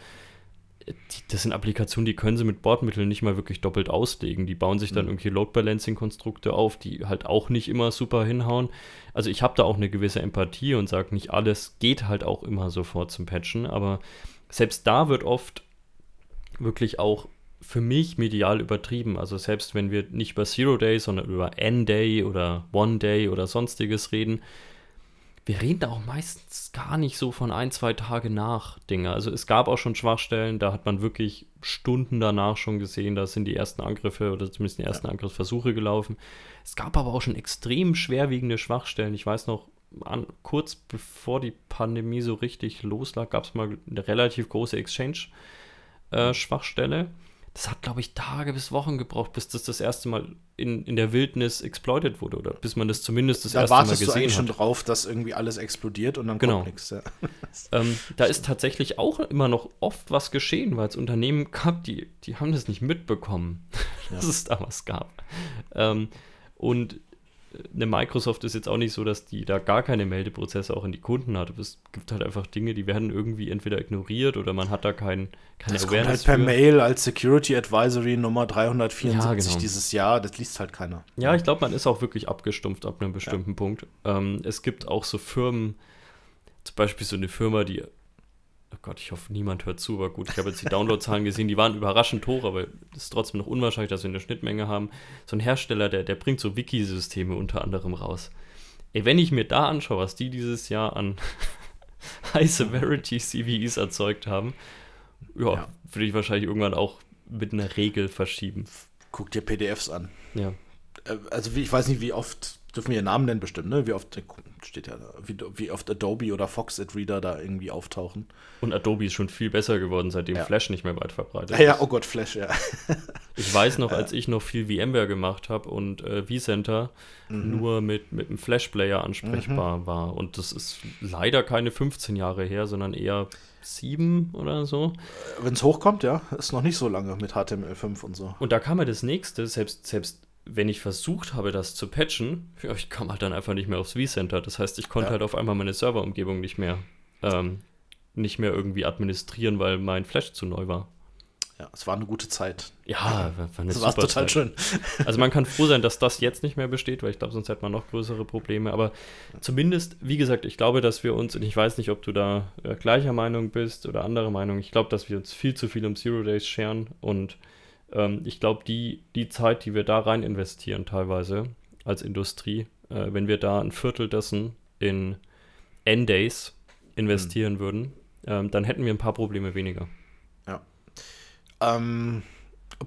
die, das sind Applikationen, die können sie mit Bordmitteln nicht mal wirklich doppelt auslegen. Die bauen sich dann mhm. irgendwie Load Balancing-Konstrukte auf, die halt auch nicht immer super hinhauen. Also ich habe da auch eine gewisse Empathie und sage, nicht alles geht halt auch immer sofort zum Patchen, aber selbst da wird oft wirklich auch für mich medial übertrieben. Also selbst wenn wir nicht über Zero Day, sondern über N-Day oder One Day oder sonstiges reden, wir reden da auch meistens gar nicht so von ein, zwei Tage nach Dinge. Also es gab auch schon Schwachstellen, da hat man wirklich Stunden danach schon gesehen, da sind die ersten Angriffe oder zumindest die ersten ja. Angriffsversuche gelaufen. Es gab aber auch schon extrem schwerwiegende Schwachstellen. Ich weiß noch, an, kurz bevor die Pandemie so richtig loslag, gab es mal eine relativ große Exchange- äh, Schwachstelle. Das hat, glaube ich, Tage bis Wochen gebraucht, bis das das erste Mal in, in der Wildnis exploited wurde oder bis man das zumindest das da erste Mal gesehen hat. Da wartest du eigentlich schon drauf, dass irgendwie alles explodiert und dann genau. kommt nichts. Ja. <laughs> Ähm, da ist tatsächlich auch immer noch oft was geschehen, weil es Unternehmen gab, die, die haben das nicht mitbekommen, <laughs> ja. dass es da was gab. Ähm, und eine Microsoft ist jetzt auch nicht so, dass die da gar keine Meldeprozesse auch in die Kunden hat. Es gibt halt einfach Dinge, die werden irgendwie entweder ignoriert oder man hat da kein, keine das Awareness. Kommt halt per für. Mail als Security Advisory Nummer 374 ja, genau. dieses Jahr, das liest halt keiner. Ja, ich glaube, man ist auch wirklich abgestumpft ab einem bestimmten ja. Punkt. Ähm, es gibt auch so Firmen, zum Beispiel so eine Firma, die oh Gott, ich hoffe, niemand hört zu, aber gut, ich habe jetzt die Downloadzahlen gesehen, die waren überraschend hoch, aber es ist trotzdem noch unwahrscheinlich, dass wir eine Schnittmenge haben. So ein Hersteller, der, der bringt so Wiki-Systeme unter anderem raus. Ey, wenn ich mir da anschaue, was die dieses Jahr an <laughs> High-Severity-CVEs erzeugt haben, ja, ja. würde ich wahrscheinlich irgendwann auch mit einer Regel verschieben. Guck dir PDFs an. Ja. Äh, also ich weiß nicht, wie oft dürfen wir ihren Namen nennen bestimmt, ne? Wie oft steht ja wie, wie oft Adobe oder Foxit Reader da irgendwie auftauchen. Und Adobe ist schon viel besser geworden, seitdem ja. Flash nicht mehr weit verbreitet ist. Ja, oh Gott, Flash, ja. <laughs> ich weiß noch, als ich noch viel VMware gemacht habe und äh, vCenter mhm. nur mit, mit einem Flash-Player ansprechbar mhm. war. Und das ist leider keine 15 Jahre her, sondern eher sieben oder so. Wenn es hochkommt, ja. Ist noch nicht so lange mit HTML5 und so. Und da kam ja das nächste, selbst, selbst wenn ich versucht habe, das zu patchen, <laughs> ja, ich kam halt dann einfach nicht mehr aufs vCenter. Das heißt, ich konnte ja. halt auf einmal meine Serverumgebung nicht mehr, ähm, nicht mehr irgendwie administrieren, weil mein Flash zu neu war. Ja, es war eine gute Zeit. Ja, war eine das war total Zeit. schön. <laughs> Also man kann froh sein, dass das jetzt nicht mehr besteht, weil ich glaube, sonst hätte man noch größere Probleme. Aber zumindest, wie gesagt, ich glaube, dass wir uns, und ich weiß nicht, ob du da äh, gleicher Meinung bist oder anderer Meinung, ich glaube, dass wir uns viel zu viel um Zero Days scheren und Ähm, ich glaube, die, die Zeit, die wir da rein investieren, teilweise als Industrie, äh, wenn wir da ein Viertel dessen in N-Days investieren mhm. würden, ähm, dann hätten wir ein paar Probleme weniger. Ja. Ähm,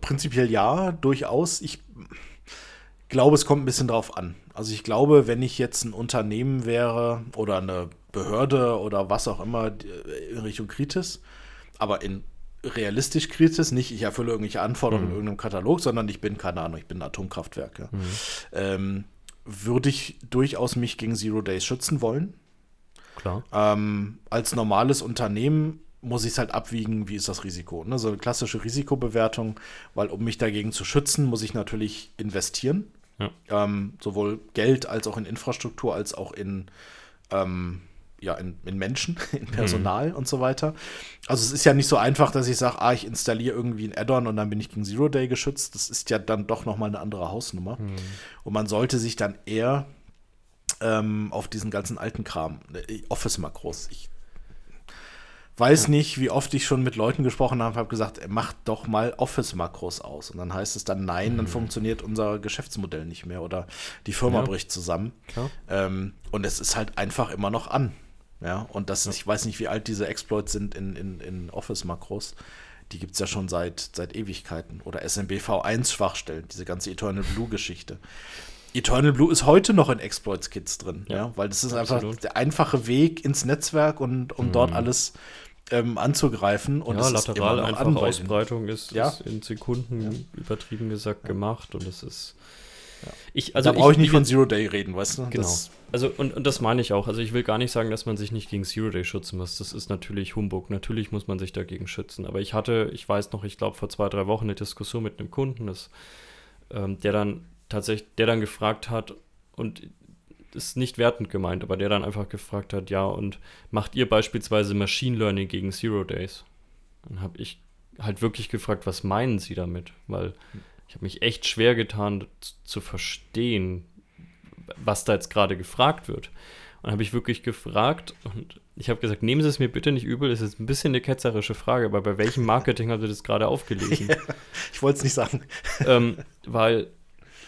prinzipiell ja, durchaus. Ich glaube, es kommt ein bisschen drauf an. Also ich glaube, wenn ich jetzt ein Unternehmen wäre oder eine Behörde oder was auch immer in Richtung Kritis, aber in realistisch Kritis, nicht ich erfülle irgendwelche Anforderungen mhm. in irgendeinem Katalog, sondern ich bin, keine Ahnung, ich bin ein Atomkraftwerk. Ja. Mhm. Ähm, würde ich durchaus mich gegen Zero Days schützen wollen. Klar. Ähm, als normales Unternehmen muss ich es halt abwiegen, wie ist das Risiko. Ne? So eine klassische Risikobewertung, weil um mich dagegen zu schützen, muss ich natürlich investieren. Ja. Ähm, sowohl Geld als auch in Infrastruktur, als auch in, ähm, ja, in, in, Menschen, <laughs> in Personal mhm. und so weiter. Also es ist ja nicht so einfach, dass ich sage, ah, ich installiere irgendwie ein Add-on und dann bin ich gegen Zero Day geschützt. Das ist ja dann doch nochmal eine andere Hausnummer. Mhm. Und man sollte sich dann eher ähm, auf diesen ganzen alten Kram, äh, Office-Makros, ich weiß nicht, wie oft ich schon mit Leuten gesprochen habe, habe gesagt, macht doch mal Office-Makros aus. Und dann heißt es dann, nein, dann mhm. funktioniert unser Geschäftsmodell nicht mehr oder die Firma ja. bricht zusammen. Ähm, und es ist halt einfach immer noch an. Ja, und das, ja. ich weiß nicht, wie alt diese Exploits sind in, in, in Office-Makros. Die gibt es ja schon seit, seit Ewigkeiten. Oder SMBV1-Schwachstellen, diese ganze Eternal Blue-Geschichte. Eternal Blue ist heute noch in Exploits-Kits drin, ja. ja. weil das ist Absolut. einfach der einfache Weg ins Netzwerk und um mhm. dort alles ähm, anzugreifen. Und ja, lateral einfach Ausbreitung ist, ja. ist, in Sekunden ja. übertrieben gesagt gemacht und es ist. Ich, also da brauche ich, nicht von Zero Day reden, weißt du? Genau. Das, also, und, und das meine ich auch. Also, ich will gar nicht sagen, dass man sich nicht gegen Zero Day schützen muss. Das ist natürlich Humbug. Natürlich muss man sich dagegen schützen. Aber ich hatte, ich weiß noch, ich glaube, vor zwei, drei Wochen eine Diskussion mit einem Kunden, das, ähm, der dann tatsächlich, der dann gefragt hat, und ist nicht wertend gemeint, aber der dann einfach gefragt hat, ja, und macht ihr beispielsweise Machine Learning gegen Zero Days? Dann habe ich halt wirklich gefragt, was meinen Sie damit? Weil ich habe mich echt schwer getan zu verstehen, was da jetzt gerade gefragt wird. Und habe ich wirklich gefragt und ich habe gesagt, nehmen Sie es mir bitte nicht übel, das ist ein bisschen eine ketzerische Frage, aber bei welchem Marketing haben Sie das gerade aufgelesen? <laughs> Ja, ich wollte es nicht sagen. <laughs> Ähm, weil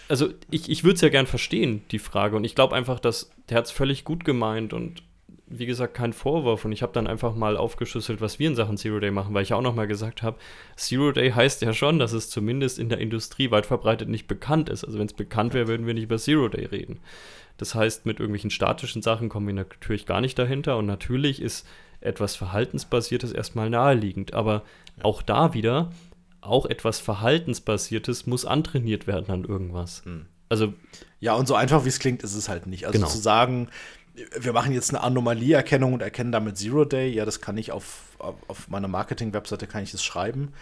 also ich, ich würde es ja gern verstehen, die Frage. Und ich glaube einfach, dass der hat es völlig gut gemeint und wie gesagt, kein Vorwurf. Und ich habe dann einfach mal aufgeschlüsselt, was wir in Sachen Zero Day machen, weil ich auch noch mal gesagt habe, Zero Day heißt ja schon, dass es zumindest in der Industrie weit verbreitet nicht bekannt ist. Also wenn es bekannt wäre, würden wir nicht über Zero Day reden. Das heißt, mit irgendwelchen statischen Sachen kommen wir natürlich gar nicht dahinter. Und natürlich ist etwas Verhaltensbasiertes erstmal naheliegend. Aber auch da wieder, auch etwas Verhaltensbasiertes muss antrainiert werden an irgendwas. Hm. Also. Ja, und so einfach wie es klingt, ist es halt nicht. Also genau. zu sagen, wir machen jetzt eine Anomalieerkennung und erkennen damit Zero Day, ja, das kann ich auf, auf meiner Marketing-Webseite kann ich das schreiben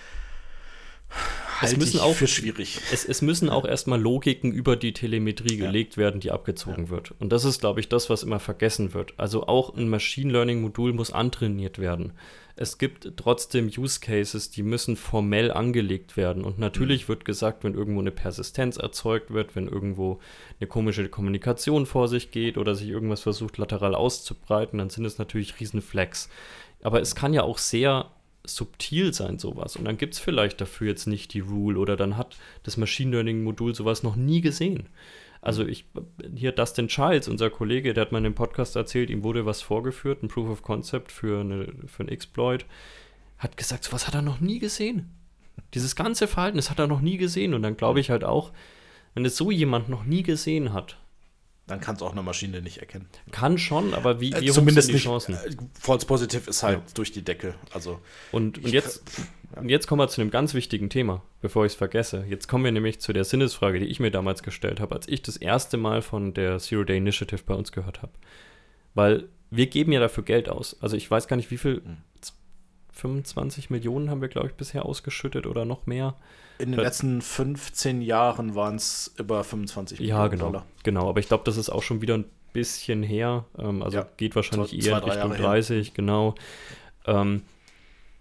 es müssen auch für schwierig. Es, es müssen auch erstmal Logiken über die Telemetrie ja. gelegt werden, die abgezogen ja. wird. Und das ist, glaube ich, das, was immer vergessen wird. Also auch ein Machine Learning Modul muss antrainiert werden. Es gibt trotzdem Use Cases, die müssen formell angelegt werden. Und natürlich mhm. wird gesagt, wenn irgendwo eine Persistenz erzeugt wird, wenn irgendwo eine komische Kommunikation vor sich geht oder sich irgendwas versucht lateral auszubreiten, dann sind es natürlich Riesenflex. Aber es kann ja auch sehr subtil sein, sowas. Und dann gibt es vielleicht dafür jetzt nicht die Rule oder dann hat das Machine Learning-Modul sowas noch nie gesehen. Also ich, hier Dustin Childs, unser Kollege, der hat mal in dem Podcast erzählt, ihm wurde was vorgeführt, ein Proof of Concept für, eine, für einen Exploit, hat gesagt, sowas hat er noch nie gesehen. Dieses ganze Verhalten, das hat er noch nie gesehen. Und dann glaube ich halt auch, wenn es so jemand noch nie gesehen hat, dann kann es auch eine Maschine nicht erkennen. Kann schon, aber wie, wie äh, zumindest die nicht, Chancen? Äh, False Positive ist halt ja. durch die Decke. Also und, und jetzt. Und jetzt kommen wir zu einem ganz wichtigen Thema, bevor ich es vergesse. Jetzt kommen wir nämlich zu der Sinnesfrage, die ich mir damals gestellt habe, als ich das erste Mal von der Zero Day Initiative bei uns gehört habe. Weil wir geben ja dafür Geld aus. Also ich weiß gar nicht, wie viel. Hm. 25 Millionen haben wir, glaube ich, bisher ausgeschüttet oder noch mehr. In den letzten 15 Jahren waren es über 25 Millionen ja, genau, Dollar. Genau, aber ich glaube, das ist auch schon wieder ein bisschen her. Ähm, also ja, geht wahrscheinlich zwei, eher Richtung Jahre 30, her. genau. Ähm,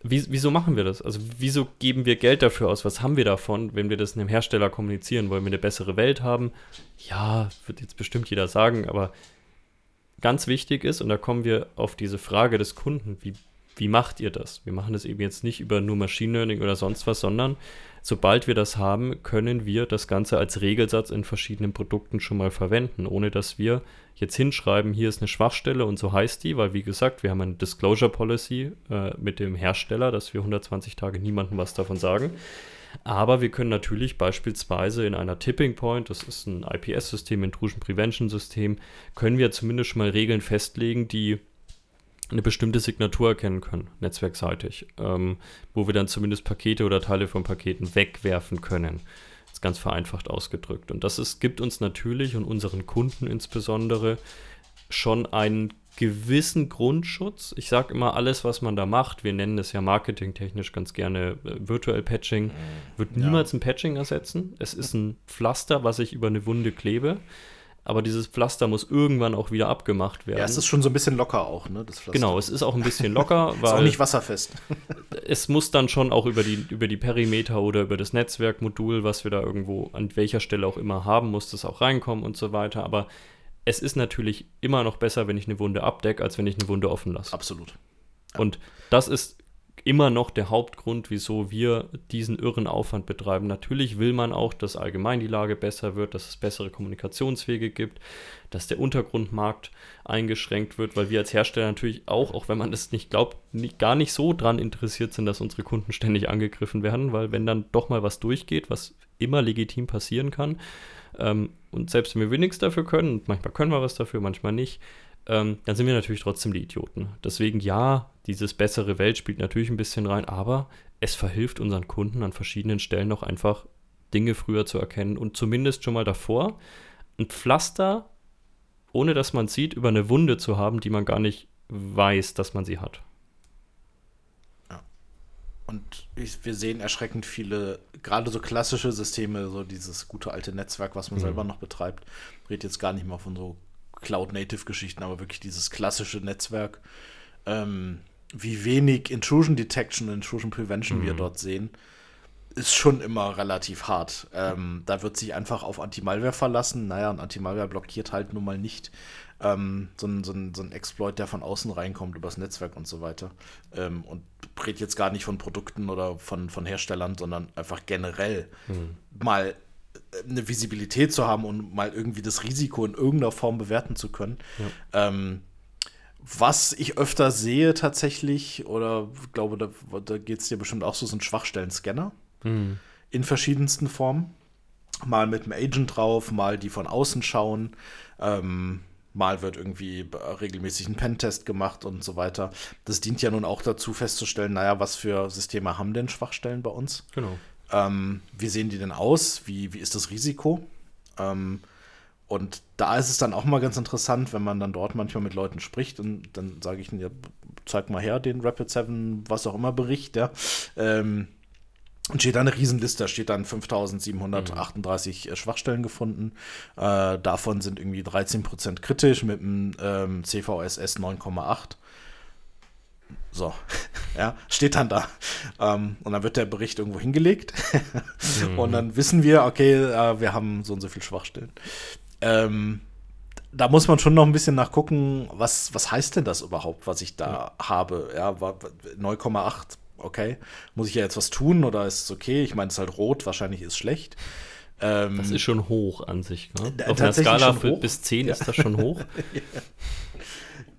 wie, wieso machen wir das? Also wieso geben wir Geld dafür aus? Was haben wir davon, wenn wir das einem Hersteller kommunizieren? Wollen wir eine bessere Welt haben? Ja, wird jetzt bestimmt jeder sagen, aber ganz wichtig ist, und da kommen wir auf diese Frage des Kunden, wie wie macht ihr das? Wir machen das eben jetzt nicht über nur Machine Learning oder sonst was, sondern sobald wir das haben, können wir das Ganze als Regelsatz in verschiedenen Produkten schon mal verwenden, ohne dass wir jetzt hinschreiben, hier ist eine Schwachstelle und so heißt die, weil wie gesagt, wir haben eine Disclosure Policy äh, mit dem Hersteller, dass wir 120 Tage niemandem was davon sagen. Aber wir können natürlich beispielsweise in einer Tipping Point, das ist ein IPS-System, Intrusion Prevention System, können wir zumindest schon mal Regeln festlegen, die eine bestimmte Signatur erkennen können, netzwerkseitig, ähm, wo wir dann zumindest Pakete oder Teile von Paketen wegwerfen können. Das ist ganz vereinfacht ausgedrückt. Und das ist, gibt uns natürlich und unseren Kunden insbesondere schon einen gewissen Grundschutz. Ich sage immer, alles, was man da macht, wir nennen es ja marketingtechnisch ganz gerne äh, virtuell Patching, wird niemals ja. ein Patching ersetzen. Es ist ein Pflaster, was ich über eine Wunde klebe aber dieses Pflaster muss irgendwann auch wieder abgemacht werden. Ja, es ist schon so ein bisschen locker auch, ne? Das Pflaster. Genau, es ist auch ein bisschen locker. <laughs> ist auch nicht wasserfest. <laughs> es muss dann schon auch über die, über die Perimeter oder über das Netzwerkmodul, was wir da irgendwo an welcher Stelle auch immer haben, muss das auch reinkommen und so weiter. Aber es ist natürlich immer noch besser, wenn ich eine Wunde abdecke, als wenn ich eine Wunde offen lasse. Absolut. Ja. Und das ist immer noch der Hauptgrund, wieso wir diesen irren Aufwand betreiben. Natürlich will man auch, dass allgemein die Lage besser wird, dass es bessere Kommunikationswege gibt, dass der Untergrundmarkt eingeschränkt wird, weil wir als Hersteller natürlich auch, auch wenn man das nicht glaubt, nicht, gar nicht so dran interessiert sind, dass unsere Kunden ständig angegriffen werden, weil wenn dann doch mal was durchgeht, was immer legitim passieren kann, ähm, und selbst wenn wir nichts dafür können, manchmal können wir was dafür, manchmal nicht, ähm, dann sind wir natürlich trotzdem die Idioten. Deswegen ja, dieses bessere Welt spielt natürlich ein bisschen rein, aber es verhilft unseren Kunden an verschiedenen Stellen noch einfach Dinge früher zu erkennen und zumindest schon mal davor ein Pflaster, ohne dass man sieht, über eine Wunde zu haben, die man gar nicht weiß, dass man sie hat. Ja. Und ich, wir sehen erschreckend viele, gerade so klassische Systeme, so dieses gute alte Netzwerk, was man mhm. selber noch betreibt. Ich rede jetzt gar nicht mal von so Cloud-Native-Geschichten, aber wirklich dieses klassische Netzwerk. Ähm, wie wenig Intrusion Detection und Intrusion Prevention mhm. wir dort sehen, ist schon immer relativ hart. Ähm, da wird sich einfach auf Anti-Malware verlassen. Naja, und Anti-Malware blockiert halt nun mal nicht ähm, so, ein, so, ein, so ein Exploit, der von außen reinkommt, übers Netzwerk und so weiter. Ähm, und redet jetzt gar nicht von Produkten oder von, von Herstellern, sondern einfach generell mhm. mal eine Visibilität zu haben und mal irgendwie das Risiko in irgendeiner Form bewerten zu können. Ja. Ähm, was ich öfter sehe tatsächlich, oder glaube, da, da geht es dir bestimmt auch so, sind Schwachstellen-Scanner mhm. in verschiedensten Formen. Mal mit dem Agent drauf, mal die von außen schauen. Ähm, mal wird irgendwie regelmäßig ein Pentest gemacht und so weiter. Das dient ja nun auch dazu festzustellen, naja, was für Systeme haben denn Schwachstellen bei uns? Genau. Ähm, wie sehen die denn aus? Wie, wie ist das Risiko? Ähm, und da ist es dann auch mal ganz interessant, wenn man dann dort manchmal mit Leuten spricht und dann sage ich ihnen, ja, zeig mal her den Rapid 7, was auch immer Bericht, ja. Ähm, und steht da eine Riesenliste, da steht dann 5738 mhm. Schwachstellen gefunden. Äh, davon sind irgendwie 13% kritisch mit einem ähm, CVSS 9,8. So, <laughs> ja, steht dann da. Ähm, und dann wird der Bericht irgendwo hingelegt. mhm. <laughs> Und dann wissen wir, okay, äh, wir haben so und so viele Schwachstellen. Ähm, da muss man schon noch ein bisschen nachgucken, was, was heißt denn das überhaupt, was ich da ja. habe? Ja, 9,8, okay. Muss ich ja jetzt was tun oder ist es okay? Ich meine, es ist halt rot, wahrscheinlich ist es schlecht. Ähm, das ist schon hoch an sich. Ne? Auf einer Skala bis 10 ja. ist das schon hoch. <laughs> ja.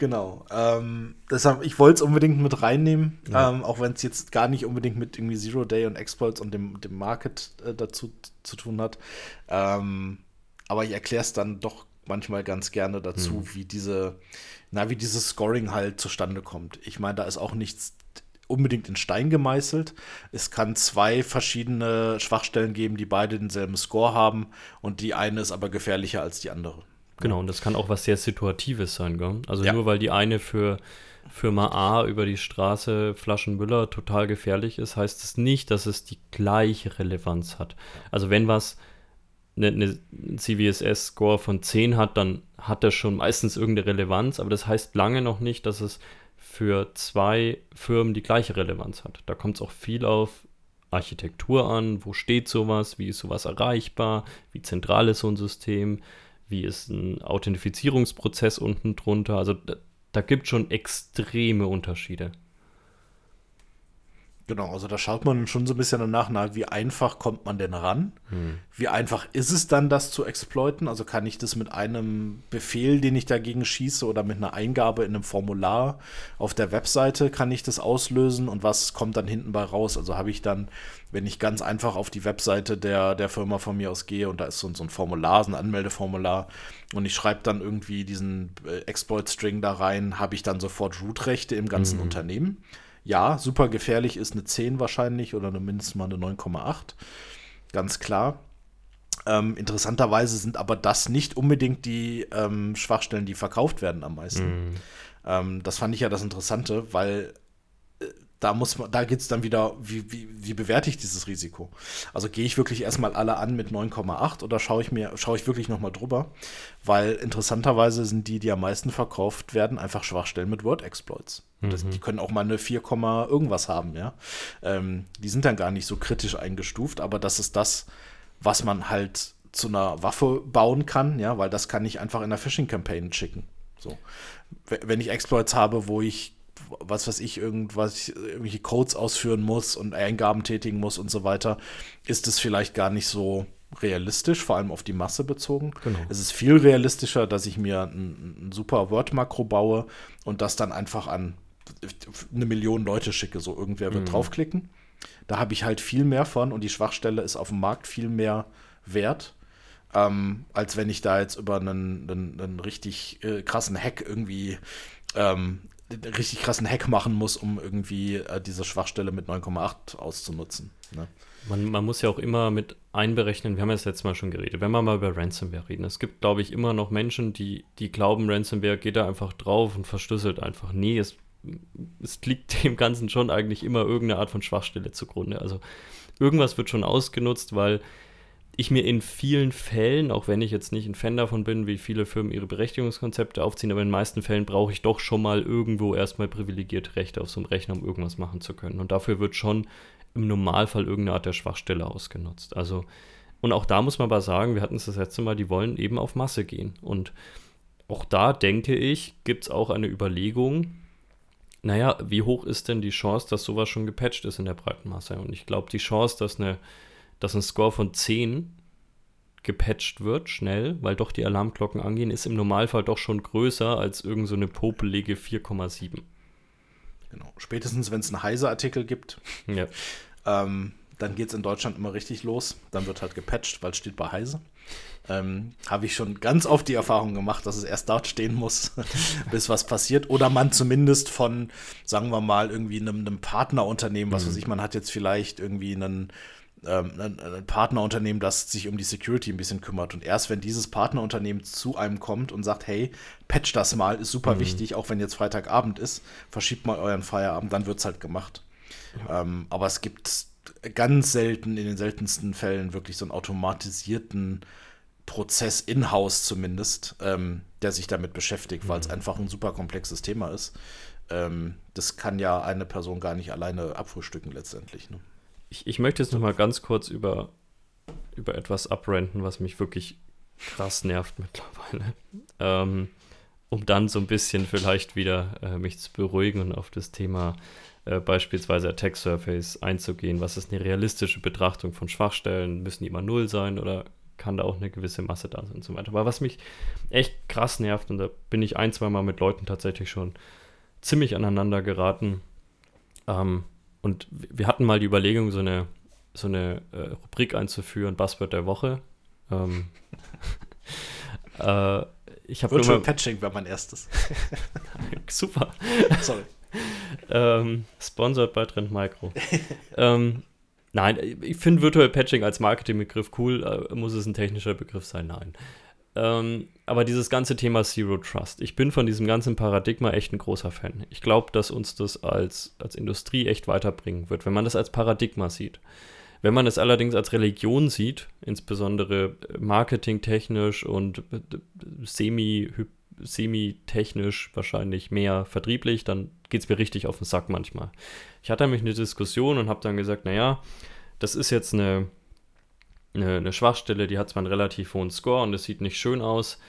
Genau. Ähm, deshalb, ich wollte es unbedingt mit reinnehmen, ja. ähm, auch wenn es jetzt gar nicht unbedingt mit irgendwie Zero Day und Exploits und dem, dem Market äh, dazu zu tun hat. Ähm, aber ich erkläre es dann doch manchmal ganz gerne dazu, mhm. wie diese, na, wie dieses Scoring halt zustande kommt. Ich meine, da ist auch nichts unbedingt in Stein gemeißelt. Es kann zwei verschiedene Schwachstellen geben, die beide denselben Score haben und die eine ist aber gefährlicher als die andere. Genau, und das kann auch was sehr Situatives sein, gell? Also ja. nur weil die eine für Firma A über die Straße Flaschenmüller total gefährlich ist, heißt es das nicht, dass es die gleiche Relevanz hat. Also wenn was eine, eine CVSS-Score von 10 hat, dann hat das schon meistens irgendeine Relevanz, aber das heißt lange noch nicht, dass es für zwei Firmen die gleiche Relevanz hat. Da kommt es auch viel auf Architektur an, wo steht sowas, wie ist sowas erreichbar, wie zentral ist so ein System, wie ist ein Authentifizierungsprozess unten drunter. Also da, da gibt es schon extreme Unterschiede. Genau, also da schaut man schon so ein bisschen danach, na, wie einfach kommt man denn ran? Hm. Wie einfach ist es dann, das zu exploiten? Also kann ich das mit einem Befehl, den ich dagegen schieße oder mit einer Eingabe in einem Formular auf der Webseite, kann ich das auslösen und was kommt dann hinten bei raus? Also habe ich dann, wenn ich ganz einfach auf die Webseite der, der Firma von mir aus gehe und da ist so, so ein Formular, so ein Anmeldeformular und ich schreibe dann irgendwie diesen äh, Exploit-String da rein, habe ich dann sofort Root-Rechte im ganzen hm. Unternehmen ja, super gefährlich ist eine 10 wahrscheinlich oder mindestens mal eine 9,8. Ganz klar. Ähm, interessanterweise sind aber das nicht unbedingt die ähm, Schwachstellen, die verkauft werden am meisten. Mm. Ähm, das fand ich ja das Interessante, weil da muss man, da geht es dann wieder, wie, wie, wie bewerte ich dieses Risiko? Also gehe ich wirklich erstmal alle an mit 9,8 oder schaue ich mir, schaue ich wirklich nochmal drüber? Weil interessanterweise sind die, die am meisten verkauft werden, einfach Schwachstellen mit Word-Exploits. Mhm. Die können auch mal eine 4, irgendwas haben, ja. Ähm, die sind dann gar nicht so kritisch eingestuft, aber das ist das, was man halt zu einer Waffe bauen kann, ja, weil das kann ich einfach in einer Phishing-Campaign schicken. So. Wenn ich Exploits habe, wo ich was weiß ich, irgendwas, irgendwelche Codes ausführen muss und Eingaben tätigen muss und so weiter, ist es vielleicht gar nicht so realistisch, vor allem auf die Masse bezogen. Genau. Es ist viel realistischer, dass ich mir ein, ein super Word-Makro baue und das dann einfach an eine Million Leute schicke. So irgendwer wird mhm. draufklicken. Da habe ich halt viel mehr von und die Schwachstelle ist auf dem Markt viel mehr wert. Ähm, als wenn ich da jetzt über einen, einen, einen richtig äh, krassen Hack irgendwie ähm, richtig krassen Hack machen muss, um irgendwie äh, diese Schwachstelle mit 9,8 auszunutzen. Ne? Man, man, muss ja auch immer mit einberechnen, wir haben ja das letzte Mal schon geredet, wenn wir mal über Ransomware reden. Es gibt, glaube ich, immer noch Menschen, die, die glauben, Ransomware geht da einfach drauf und verschlüsselt einfach. Nee, es, es liegt <laughs> dem Ganzen schon eigentlich immer irgendeine Art von Schwachstelle zugrunde. Also irgendwas wird schon ausgenutzt, weil ich mir in vielen Fällen, auch wenn ich jetzt nicht ein Fan davon bin, wie viele Firmen ihre Berechtigungskonzepte aufziehen, aber in den meisten Fällen brauche ich doch schon mal irgendwo erstmal privilegierte Rechte auf so einem Rechner, um irgendwas machen zu können. Und dafür wird schon im Normalfall irgendeine Art der Schwachstelle ausgenutzt. Also, und auch da muss man aber sagen, wir hatten es das letzte Mal, die wollen eben auf Masse gehen. Und auch da denke ich, gibt es auch eine Überlegung, naja, wie hoch ist denn die Chance, dass sowas schon gepatcht ist in der breiten Masse? Und ich glaube, die Chance, dass eine dass ein Score von 10 gepatcht wird, schnell, weil doch die Alarmglocken angehen, ist im Normalfall doch schon größer als irgendeine so popelige 4,7. Genau. Spätestens, wenn es einen Heise-Artikel gibt, <laughs> ja. ähm, dann geht es in Deutschland immer richtig los. Dann wird halt gepatcht, weil es steht bei Heise. Ähm, Habe ich schon ganz oft die Erfahrung gemacht, dass es erst dort stehen muss, <laughs> bis was passiert. Oder man zumindest von, sagen wir mal, irgendwie einem, einem Partnerunternehmen, was mhm. weiß ich, man hat jetzt vielleicht irgendwie einen ein, ein, Partnerunternehmen, das sich um die Security ein bisschen kümmert. Und erst wenn dieses Partnerunternehmen zu einem kommt und sagt, hey, patch das mal, ist super mhm. wichtig, auch wenn jetzt Freitagabend ist, verschiebt mal euren Feierabend, dann wird es halt gemacht. Ja. Ähm, aber es gibt ganz selten, in den seltensten Fällen, wirklich so einen automatisierten Prozess in-house zumindest, ähm, der sich damit beschäftigt, mhm. weil es einfach ein super komplexes Thema ist. Ähm, das kann ja eine Person gar nicht alleine abfrühstücken letztendlich. Ne? Ich, ich möchte jetzt noch mal ganz kurz über, über etwas abrenten, was mich wirklich krass nervt mittlerweile. <laughs> Ähm, um dann so ein bisschen vielleicht wieder äh, mich zu beruhigen und auf das Thema äh, beispielsweise Attack Surface einzugehen. Was ist eine realistische Betrachtung von Schwachstellen? Müssen die immer null sein oder kann da auch eine gewisse Masse da sein und so weiter. Aber was mich echt krass nervt, und da bin ich ein, zwei Mal mit Leuten tatsächlich schon ziemlich aneinander geraten, ähm, und wir hatten mal die Überlegung, so eine, so eine äh, Rubrik einzuführen, Buzzword der Woche. Ähm, <laughs> äh, ich Virtual immer, Patching war mein erstes. <laughs> Super. Sorry. ähm, sponsored bei Trend Micro. ähm, nein, ich finde Virtual Patching als Marketingbegriff cool. Äh, muss es ein technischer Begriff sein? Nein. Ähm, aber dieses ganze Thema Zero Trust, ich bin von diesem ganzen Paradigma echt ein großer Fan. Ich glaube, dass uns das als, als Industrie echt weiterbringen wird, wenn man das als Paradigma sieht. Wenn man es allerdings als Religion sieht, insbesondere marketingtechnisch und semi, semi-technisch wahrscheinlich mehr vertrieblich, dann geht es mir richtig auf den Sack manchmal. Ich hatte nämlich eine Diskussion und habe dann gesagt, naja, das ist jetzt eine eine, eine Schwachstelle, die hat zwar einen relativ hohen Score und es sieht nicht schön aus.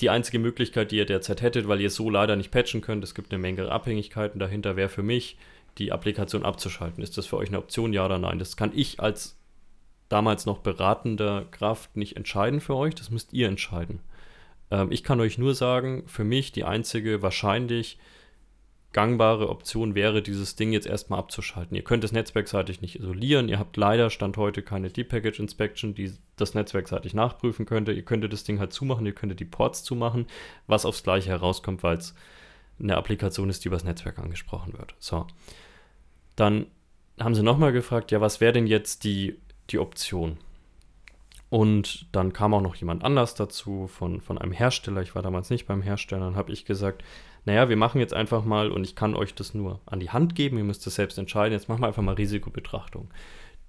Die einzige Möglichkeit, die ihr derzeit hättet, weil ihr so leider nicht patchen könnt, es gibt eine Menge Abhängigkeiten dahinter, wäre für mich, die Applikation abzuschalten. Ist das für euch eine Option, ja oder nein? Das kann ich als damals noch beratender Kraft nicht entscheiden für euch, das müsst ihr entscheiden. Ähm, ich kann euch nur sagen, für mich die einzige wahrscheinlich gangbare Option wäre, dieses Ding jetzt erstmal abzuschalten. Ihr könnt es netzwerkseitig nicht isolieren. Ihr habt leider Stand heute keine Deep-Package Inspection, die das netzwerkseitig nachprüfen könnte. Ihr könntet das Ding halt zumachen, ihr könntet die Ports zumachen, was aufs Gleiche herauskommt, weil es eine Applikation ist, die übers Netzwerk angesprochen wird. So. Dann haben sie nochmal gefragt, ja, was wäre denn jetzt die, die Option? Und dann kam auch noch jemand anders dazu von, von einem Hersteller. Ich war damals nicht beim Hersteller. Dann habe ich gesagt, naja, wir machen jetzt einfach mal, und ich kann euch das nur an die Hand geben, ihr müsst es selbst entscheiden, jetzt machen wir einfach mal Risikobetrachtung.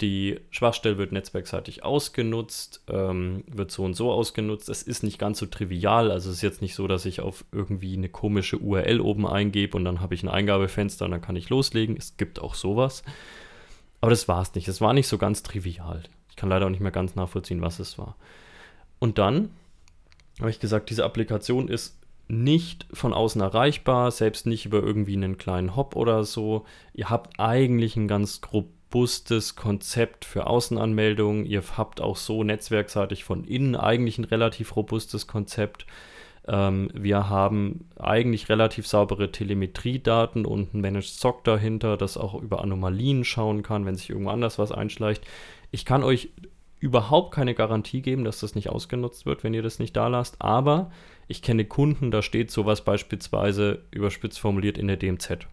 Die Schwachstelle wird netzwerkseitig ausgenutzt, ähm, wird so und so ausgenutzt. Es ist nicht ganz so trivial. Also es ist jetzt nicht so, dass ich auf irgendwie eine komische URL oben eingebe und dann habe ich ein Eingabefenster und dann kann ich loslegen. Es gibt auch sowas. Aber das war es nicht. Es war nicht so ganz trivial. Ich kann leider auch nicht mehr ganz nachvollziehen, was es war. Und dann habe ich gesagt, diese Applikation ist nicht von außen erreichbar, selbst nicht über irgendwie einen kleinen Hop oder so. Ihr habt eigentlich ein ganz robustes Konzept für Außenanmeldungen. Ihr habt auch so netzwerkseitig von innen eigentlich ein relativ robustes Konzept. Ähm, wir haben eigentlich relativ saubere Telemetriedaten und ein Managed SOC dahinter, das auch über Anomalien schauen kann, wenn sich irgendwo anders was einschleicht. Ich kann euch überhaupt keine Garantie geben, dass das nicht ausgenutzt wird, wenn ihr das nicht da lasst, aber ich kenne Kunden, da steht sowas beispielsweise überspitzt formuliert in der DMZ.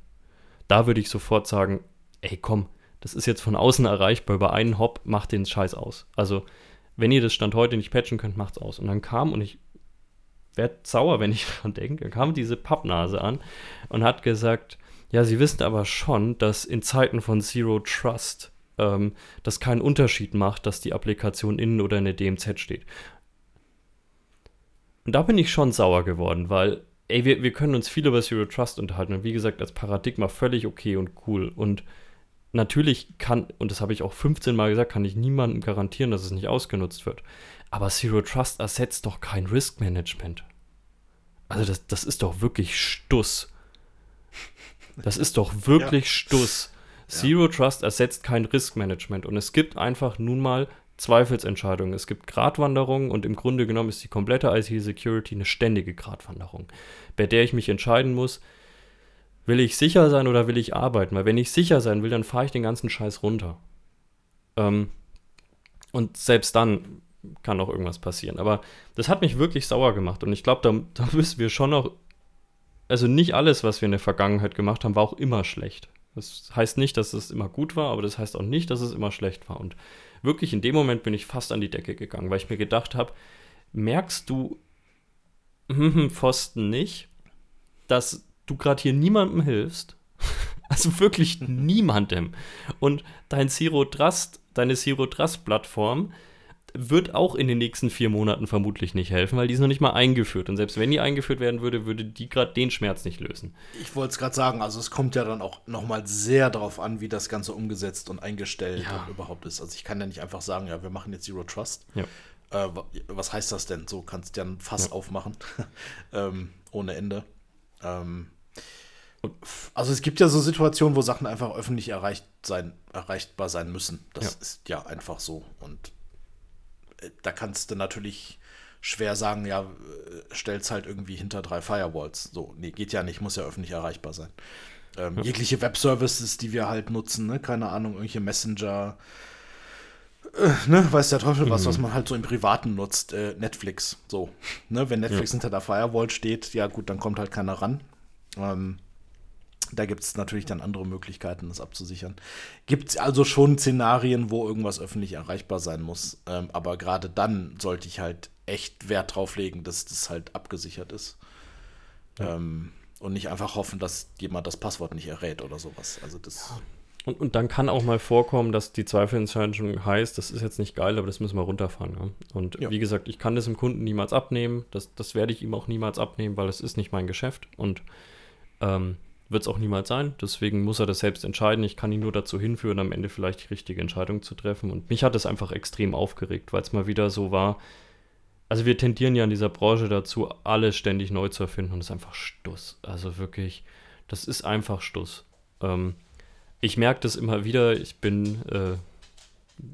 Da würde ich sofort sagen, ey komm, das ist jetzt von außen erreichbar, über einen Hop, macht den Scheiß aus. Also, wenn ihr das Stand heute nicht patchen könnt, macht's aus. Und dann kam, und ich werde sauer, wenn ich <laughs> daran denke, kam diese Pappnase an und hat gesagt, ja, Sie wissen aber schon, dass in Zeiten von Zero Trust ähm, das keinen Unterschied macht, dass die Applikation innen oder in der DMZ steht. Und da bin ich schon sauer geworden, weil, ey, wir, wir können uns viel über Zero Trust unterhalten und wie gesagt, als Paradigma völlig okay und cool. Und natürlich kann, und das habe ich auch 15 Mal gesagt, kann ich niemandem garantieren, dass es nicht ausgenutzt wird. Aber Zero Trust ersetzt doch kein Risk Management. Also das, das ist doch wirklich Stuss. Das ist doch wirklich ja. Stuss. Zero. Trust ersetzt kein Risk Management. Und es gibt einfach nun mal Zweifelsentscheidungen. Es gibt Gratwanderungen und im Grunde genommen ist die komplette IT-Security eine ständige Gratwanderung, bei der ich mich entscheiden muss, will ich sicher sein oder will ich arbeiten? Weil wenn ich sicher sein will, dann fahre ich den ganzen Scheiß runter. Ähm, und selbst dann kann noch irgendwas passieren. Aber das hat mich wirklich sauer gemacht und ich glaube, da, da müssen wir schon noch, also nicht alles, was wir in der Vergangenheit gemacht haben, war auch immer schlecht. Das heißt nicht, dass es immer gut war, aber das heißt auch nicht, dass es immer schlecht war. Und wirklich in dem Moment bin ich fast an die Decke gegangen, weil ich mir gedacht habe, merkst du, hm, Pfosten nicht, dass du gerade hier niemandem hilfst? <laughs> also wirklich niemandem. Und dein Zero Trust, deine Zero Trust Plattform wird auch in den nächsten vier Monaten vermutlich nicht helfen, weil die ist noch nicht mal eingeführt. Und selbst wenn die eingeführt werden würde, würde die gerade den Schmerz nicht lösen. Ich wollte es gerade sagen, also es kommt ja dann auch nochmal sehr darauf an, wie das Ganze umgesetzt und eingestellt ja. und überhaupt ist. Also ich kann ja nicht einfach sagen, ja, wir machen jetzt Zero Trust. Ja. Äh, was heißt das denn? So kannst du ja ein Fass ja. aufmachen, <laughs> ähm, ohne Ende. Ähm, also es gibt ja so Situationen, wo Sachen einfach öffentlich erreicht sein, erreichbar sein müssen. Das ist ja einfach so. Und da kannst du natürlich schwer sagen, ja, stell's halt irgendwie hinter drei Firewalls. So, nee, geht ja nicht, muss ja öffentlich erreichbar sein. Ähm, ja. Jegliche Web-Services, die wir halt nutzen, ne? keine Ahnung, irgendwelche Messenger, äh, ne, weiß der Teufel was, mhm. was man halt so im Privaten nutzt, äh, Netflix, so. Ne? Wenn Netflix ja. hinter der Firewall steht, ja gut, dann kommt halt keiner ran. Ähm, da gibt es natürlich dann andere Möglichkeiten, das abzusichern. Gibt es also schon Szenarien, wo irgendwas öffentlich erreichbar sein muss. Ähm, aber gerade dann sollte ich halt echt Wert drauf legen, dass das halt abgesichert ist. Ja. Ähm, und nicht einfach hoffen, dass jemand das Passwort nicht errät oder sowas. Also das. Und, und dann kann auch mal vorkommen, dass die Zweifelentscheidung heißt, das ist jetzt nicht geil, aber das müssen wir runterfahren. Ja? Und ja. wie gesagt, ich kann das dem Kunden niemals abnehmen. Das, das werde ich ihm auch niemals abnehmen, weil es ist nicht mein Geschäft. Und ähm, wird es auch niemals sein. Deswegen muss er das selbst entscheiden. Ich kann ihn nur dazu hinführen, am Ende vielleicht die richtige Entscheidung zu treffen. Und mich hat es einfach extrem aufgeregt, weil es mal wieder so war. Also wir tendieren ja in dieser Branche dazu, alles ständig neu zu erfinden und das ist einfach Stuss. Also wirklich, das ist einfach Stuss. Ähm, ich merke das immer wieder. Ich bin, äh,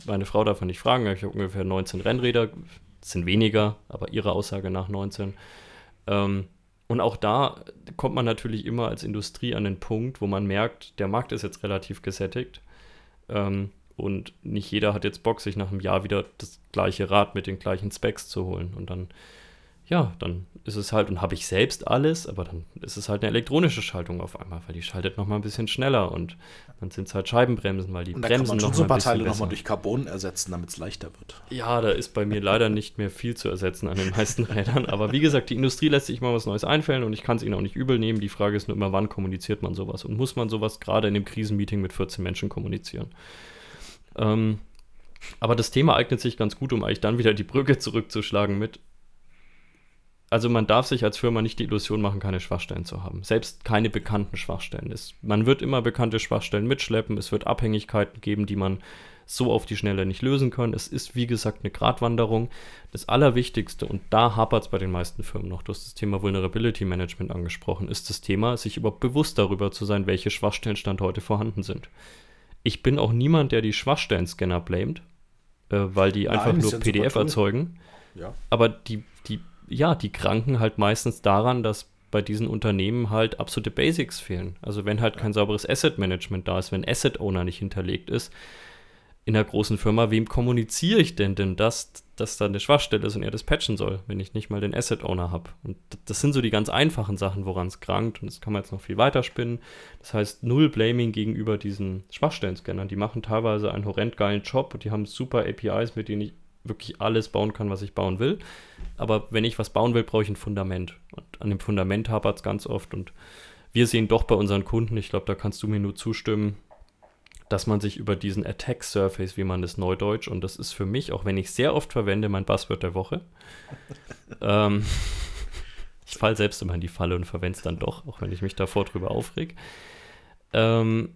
meine Frau darf man nicht fragen, ich habe ungefähr 19 Rennräder, sind weniger, aber ihrer Aussage nach 19. Ähm, und auch da kommt man natürlich immer als Industrie an den Punkt, wo man merkt, der Markt ist jetzt relativ gesättigt. Ähm, und nicht jeder hat jetzt Bock, sich nach einem Jahr wieder das gleiche Rad mit den gleichen Specs zu holen. Und dann ja, dann ist es halt, und habe ich selbst alles, aber dann ist es halt eine elektronische Schaltung auf einmal, weil die schaltet nochmal ein bisschen schneller und dann sind es halt Scheibenbremsen, weil die und da Bremsen kann man schon noch so ein paar Teile nochmal durch Carbon ersetzen, damit es leichter wird. Ja, da ist bei mir leider nicht mehr viel zu ersetzen an den meisten <laughs> Rädern, aber wie gesagt, die Industrie lässt sich mal was Neues einfallen und ich kann es ihnen auch nicht übel nehmen. Die Frage ist nur immer, wann kommuniziert man sowas und muss man sowas gerade in dem Krisenmeeting mit 14 Menschen kommunizieren? Ähm, aber das Thema eignet sich ganz gut, um eigentlich dann wieder die Brücke zurückzuschlagen mit, also man darf sich als Firma nicht die Illusion machen, keine Schwachstellen zu haben. Selbst keine bekannten Schwachstellen. Es, man wird immer bekannte Schwachstellen mitschleppen. Es wird Abhängigkeiten geben, die man so auf die Schnelle nicht lösen kann. Es ist, wie gesagt, eine Gratwanderung. Das Allerwichtigste, und da hapert es bei den meisten Firmen noch, du hast das Thema Vulnerability Management angesprochen, ist das Thema, sich überhaupt bewusst darüber zu sein, welche Schwachstellen Stand heute vorhanden sind. Ich bin auch niemand, der die Schwachstellen-Scanner blamet, äh, weil die einfach Nein, nur PDF erzeugen. Ja. Aber die, die ja, die kranken halt meistens daran, dass bei diesen Unternehmen halt absolute Basics fehlen. Also wenn halt kein sauberes Asset Management da ist, wenn Asset Owner nicht hinterlegt ist, in einer großen Firma, wem kommuniziere ich denn denn das, dass da eine Schwachstelle ist und er das patchen soll, wenn ich nicht mal den Asset Owner habe? Und das sind so die ganz einfachen Sachen, woran es krankt. Und das kann man jetzt noch viel weiter spinnen. Das heißt, null Blaming gegenüber diesen Schwachstellen-Scannern. Die machen teilweise einen horrend geilen Job und die haben super APIs, mit denen ich wirklich alles bauen kann, was ich bauen will. Aber wenn ich was bauen will, brauche ich ein Fundament. Und an dem Fundament hapert es ganz oft. Und wir sehen doch bei unseren Kunden, ich glaube, da kannst du mir nur zustimmen, dass man sich über diesen Attack Surface, wie man das neudeutsch, und das ist für mich, auch wenn ich sehr oft verwende, mein Buzzword der Woche. <laughs> ähm, ich falle selbst immer in die Falle und verwende es dann doch, auch wenn ich mich davor drüber aufreg. Ähm,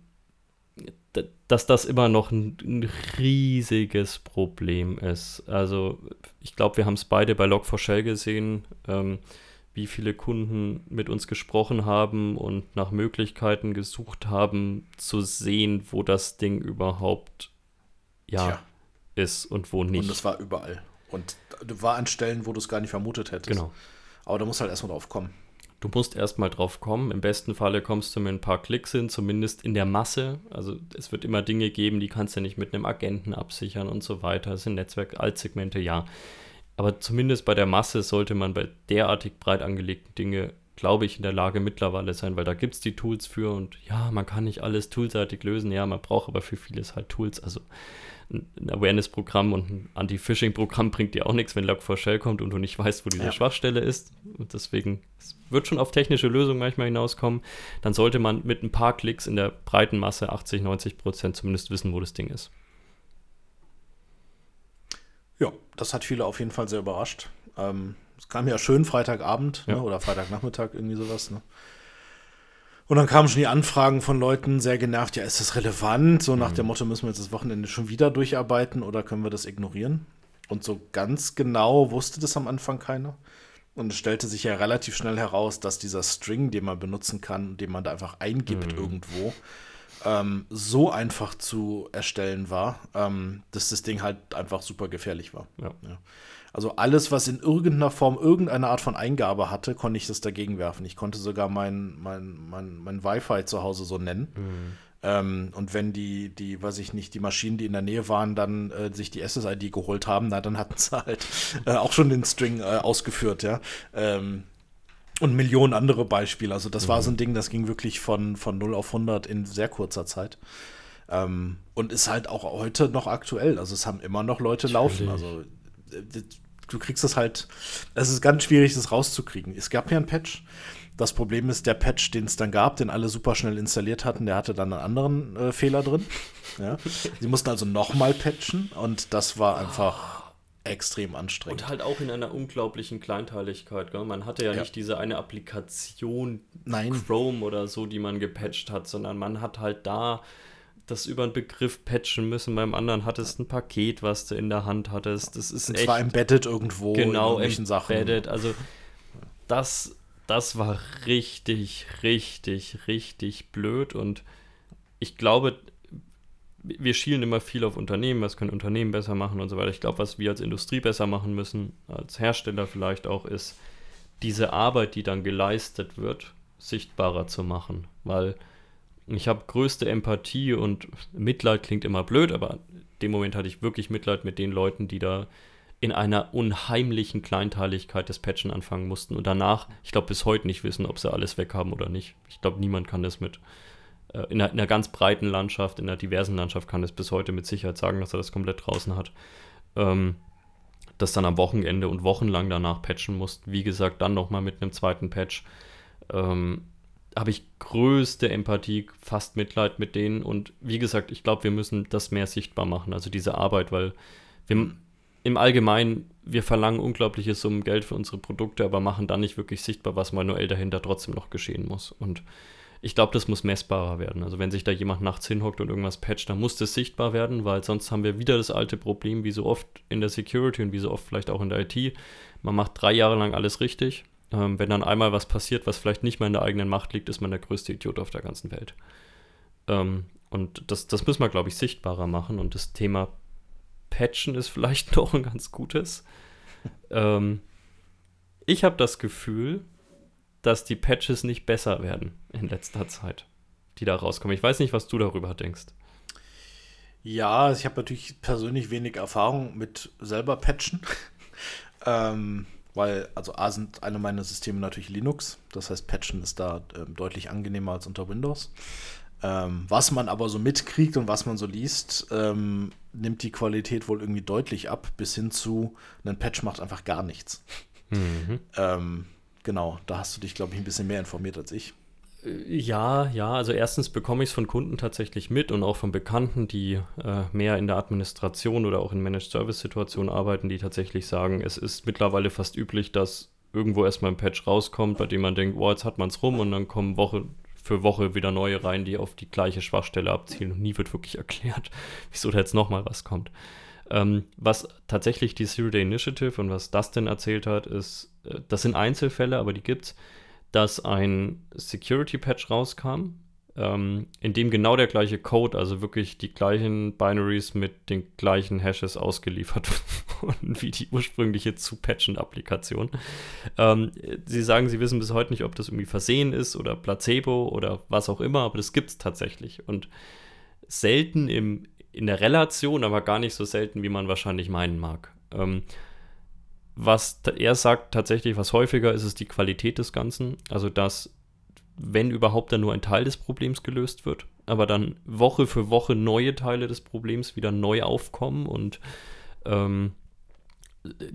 dass das immer noch ein, ein riesiges Problem ist. Also ich glaube, wir haben es beide bei Log4Shell gesehen, ähm, wie viele Kunden mit uns gesprochen haben und nach Möglichkeiten gesucht haben, zu sehen, wo das Ding überhaupt ja, Tja. ist und wo nicht. Und es war überall. Und war an Stellen, wo du es gar nicht vermutet hättest. Genau. Aber da muss halt erstmal drauf kommen. Du musst erstmal drauf kommen. Im besten Falle kommst du mit ein paar Klicks hin, zumindest in der Masse. Also es wird immer Dinge geben, die kannst du nicht mit einem Agenten absichern und so weiter. Das sind Netzwerk-Altsegmente, ja. Aber zumindest bei der Masse sollte man bei derartig breit angelegten Dingen, glaube ich, in der Lage mittlerweile sein, weil da gibt es die Tools für und ja, man kann nicht alles toolseitig lösen. Ja, man braucht aber für vieles halt Tools. Also ein Awareness-Programm und ein Anti-Phishing-Programm <laughs> bringt dir auch nichts, wenn Log4Shell kommt und du nicht weißt, wo diese ja. Schwachstelle ist. Und deswegen es wird schon auf technische Lösungen manchmal hinauskommen. Dann sollte man mit ein paar Klicks in der breiten Masse 80, 90 Prozent zumindest wissen, wo das Ding ist. Ja, das hat viele auf jeden Fall sehr überrascht. Ähm, es kam ja schön Freitagabend ne, ja. ne, oder Freitagnachmittag, irgendwie sowas. Ne? Und dann kamen schon die Anfragen von Leuten sehr genervt, ja, ist das relevant? So nach mhm. dem Motto, müssen wir jetzt das Wochenende schon wieder durcharbeiten oder können wir das ignorieren? Und so ganz genau wusste das am Anfang keiner. Und es stellte sich ja relativ schnell heraus, dass dieser String, den man benutzen kann, den man da einfach eingibt mhm. irgendwo, ähm, so einfach zu erstellen war, ähm, dass das Ding halt einfach super gefährlich war. Ja. Ja. Also alles, was in irgendeiner Form irgendeine Art von Eingabe hatte, konnte ich das dagegen werfen. Ich konnte sogar mein, mein, mein, mein Wi-Fi zu Hause so nennen. Mhm. Ähm, und wenn die, die, weiß ich nicht, die Maschinen, die in der Nähe waren, dann äh, sich die SSID geholt haben, na, dann hatten sie halt äh, auch schon den String äh, ausgeführt, ja. Ähm, und Millionen andere Beispiele. Also das mhm. war so ein Ding, das ging wirklich von, von 0 auf 100 in sehr kurzer Zeit. Ähm, und ist halt auch heute noch aktuell. Also es haben immer noch Leute laufen. Also du kriegst das halt, es ist ganz schwierig, das rauszukriegen. Es gab ja ein Patch. Das Problem ist, der Patch, den es dann gab, den alle super schnell installiert hatten, der hatte dann einen anderen äh, Fehler drin. Ja. Sie mussten also nochmal patchen und das war einfach extrem anstrengend. Und halt auch in einer unglaublichen Kleinteiligkeit. Gell? Man hatte ja, ja, nicht diese eine Applikation, Nein. Chrome oder so, die man gepatcht hat, sondern man hat halt da das über einen Begriff patchen müssen. Beim anderen hattest ein Paket, was du in der Hand hattest. Das ist Und echt. Zwar embedded irgendwo genau, in irgendwelchen embedded. Sachen. Also das, das war richtig, richtig, richtig blöd und ich glaube, wir schielen immer viel auf Unternehmen, was können Unternehmen besser machen und so weiter. Ich glaube, was wir als Industrie besser machen müssen, als Hersteller vielleicht auch, ist diese Arbeit, die dann geleistet wird, sichtbarer zu machen. Weil ich habe größte Empathie und Mitleid klingt immer blöd, aber in dem Moment hatte ich wirklich Mitleid mit den Leuten, die da in einer unheimlichen Kleinteiligkeit des Patchen anfangen mussten und danach, ich glaube, bis heute nicht wissen, ob sie alles weg haben oder nicht. Ich glaube, niemand kann das mit äh, in, einer, in, einer, ganz breiten Landschaft, in einer diversen Landschaft kann es bis heute mit Sicherheit sagen, dass er das komplett draußen hat. Ähm, das dann am Wochenende und wochenlang danach patchen muss. Wie gesagt, dann nochmal mit einem zweiten Patch. Ähm, habe ich größte Empathie, fast Mitleid mit denen. Und wie gesagt, ich glaube, wir müssen das mehr sichtbar machen, also diese Arbeit, weil wir im Allgemeinen, wir verlangen unglaubliche Summen Geld für unsere Produkte, aber machen dann nicht wirklich sichtbar, was manuell dahinter trotzdem noch geschehen muss. Und ich glaube, das muss messbarer werden. Also wenn sich da jemand nachts hinhockt und irgendwas patcht, dann muss das sichtbar werden, weil sonst haben wir wieder das alte Problem, wie so oft in der Security und wie so oft vielleicht auch in der IT. Man macht drei Jahre lang alles richtig. Ähm, wenn dann einmal was passiert, was vielleicht nicht mehr in der eigenen Macht liegt, ist man der größte Idiot auf der ganzen Welt. Ähm, und das, das müssen wir, glaube ich, sichtbarer machen. Und das Thema Patchen ist vielleicht <laughs> noch ein ganz gutes. ähm, ich habe das Gefühl, dass die Patches nicht besser werden in letzter Zeit, die da rauskommen. Ich weiß nicht, was du darüber denkst. Ja, ich habe natürlich persönlich wenig Erfahrung mit selber Patchen. <laughs> ähm, weil, also A sind eine meiner Systeme natürlich Linux. Das heißt, Patchen ist da ähm, deutlich angenehmer als unter Windows. Ähm, was man aber so mitkriegt und was man so liest, ähm, nimmt die Qualität wohl irgendwie deutlich ab, bis hin zu, ein Patch macht einfach gar nichts. Mhm. Ähm, genau, da hast du dich, glaube ich, ein bisschen mehr informiert als ich. Äh, ja, ja, also erstens bekomme ich es von Kunden tatsächlich mit und auch von Bekannten, die äh, mehr in der Administration oder auch in Managed Service Situationen arbeiten, die tatsächlich sagen, es ist mittlerweile fast üblich, dass irgendwo erstmal ein Patch rauskommt, bei dem man denkt, oh, jetzt hat man es rum und dann kommen Woche für Woche wieder neue rein, die auf die gleiche Schwachstelle abzielen und nie wird wirklich erklärt, <laughs> wieso da jetzt nochmal was kommt. Ähm, was tatsächlich die Zero Day Initiative und was Dustin erzählt hat, ist, äh, das sind Einzelfälle, aber die gibt's, dass ein Security Patch rauskam, ähm, in dem genau der gleiche Code, also wirklich die gleichen Binaries mit den gleichen Hashes ausgeliefert <laughs> wurden wie die ursprüngliche zu patchende Applikation. Ähm, sie sagen, sie wissen bis heute nicht, ob das irgendwie versehen ist oder Placebo oder was auch immer, aber das gibt es tatsächlich. Und selten im, in der Relation, aber gar nicht so selten, wie man wahrscheinlich meinen mag. Ähm, was er sagt tatsächlich, was häufiger ist, ist die Qualität des Ganzen. Also, dass wenn überhaupt dann nur ein Teil des Problems gelöst wird, aber dann Woche für Woche neue Teile des Problems wieder neu aufkommen und ähm,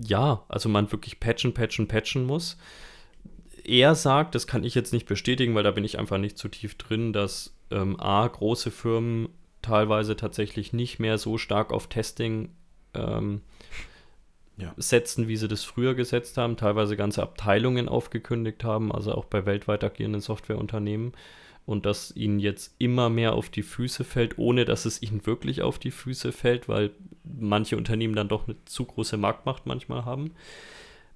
ja, also man wirklich patchen, patchen, patchen muss. Er sagt, das kann ich jetzt nicht bestätigen, weil da bin ich einfach nicht zu tief drin, dass ähm, A, große Firmen teilweise tatsächlich nicht mehr so stark auf Testing ähm, ja. setzen, wie sie das früher gesetzt haben, teilweise ganze Abteilungen aufgekündigt haben, also auch bei weltweit agierenden Softwareunternehmen. Und dass ihnen jetzt immer mehr auf die Füße fällt, ohne dass es ihnen wirklich auf die Füße fällt, weil manche Unternehmen dann doch eine zu große Marktmacht manchmal haben.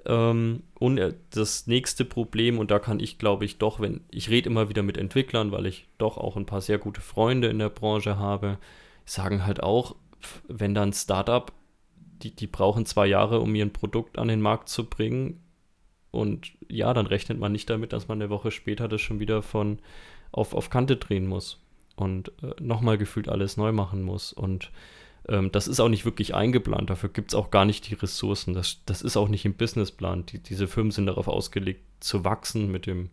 Ähm, und äh, das nächste Problem, und da kann ich, glaube ich, doch, wenn ich rede immer wieder mit Entwicklern, weil ich doch auch ein paar sehr gute Freunde in der Branche habe, sagen halt auch, wenn dann Startup die, die brauchen zwei Jahre, um ihr Produkt an den Markt zu bringen. Und ja, dann rechnet man nicht damit, dass man eine Woche später das schon wieder von auf, auf Kante drehen muss und äh, nochmal gefühlt alles neu machen muss. Und ähm, das ist auch nicht wirklich eingeplant. Dafür gibt es auch gar nicht die Ressourcen. Das, das ist auch nicht im Businessplan. Die, diese Firmen sind darauf ausgelegt, zu wachsen mit dem